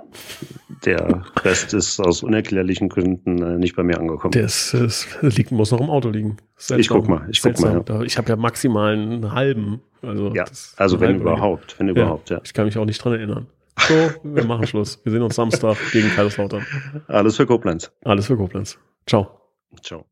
Der Rest ist aus unerklärlichen Gründen äh, nicht bei mir angekommen. Das, das liegt, muss noch im Auto liegen. Seltsam. Ich guck mal. Ich guck mal. Ja. Ich habe ja maximal einen halben also, ja, also wenn überhaupt, wenn überhaupt, ja. Ich kann mich auch nicht dran erinnern. So, wir machen Schluss. Wir sehen uns Samstag gegen Kaiserslautern. Alles für Koblenz. Alles für Koblenz. Ciao. Ciao.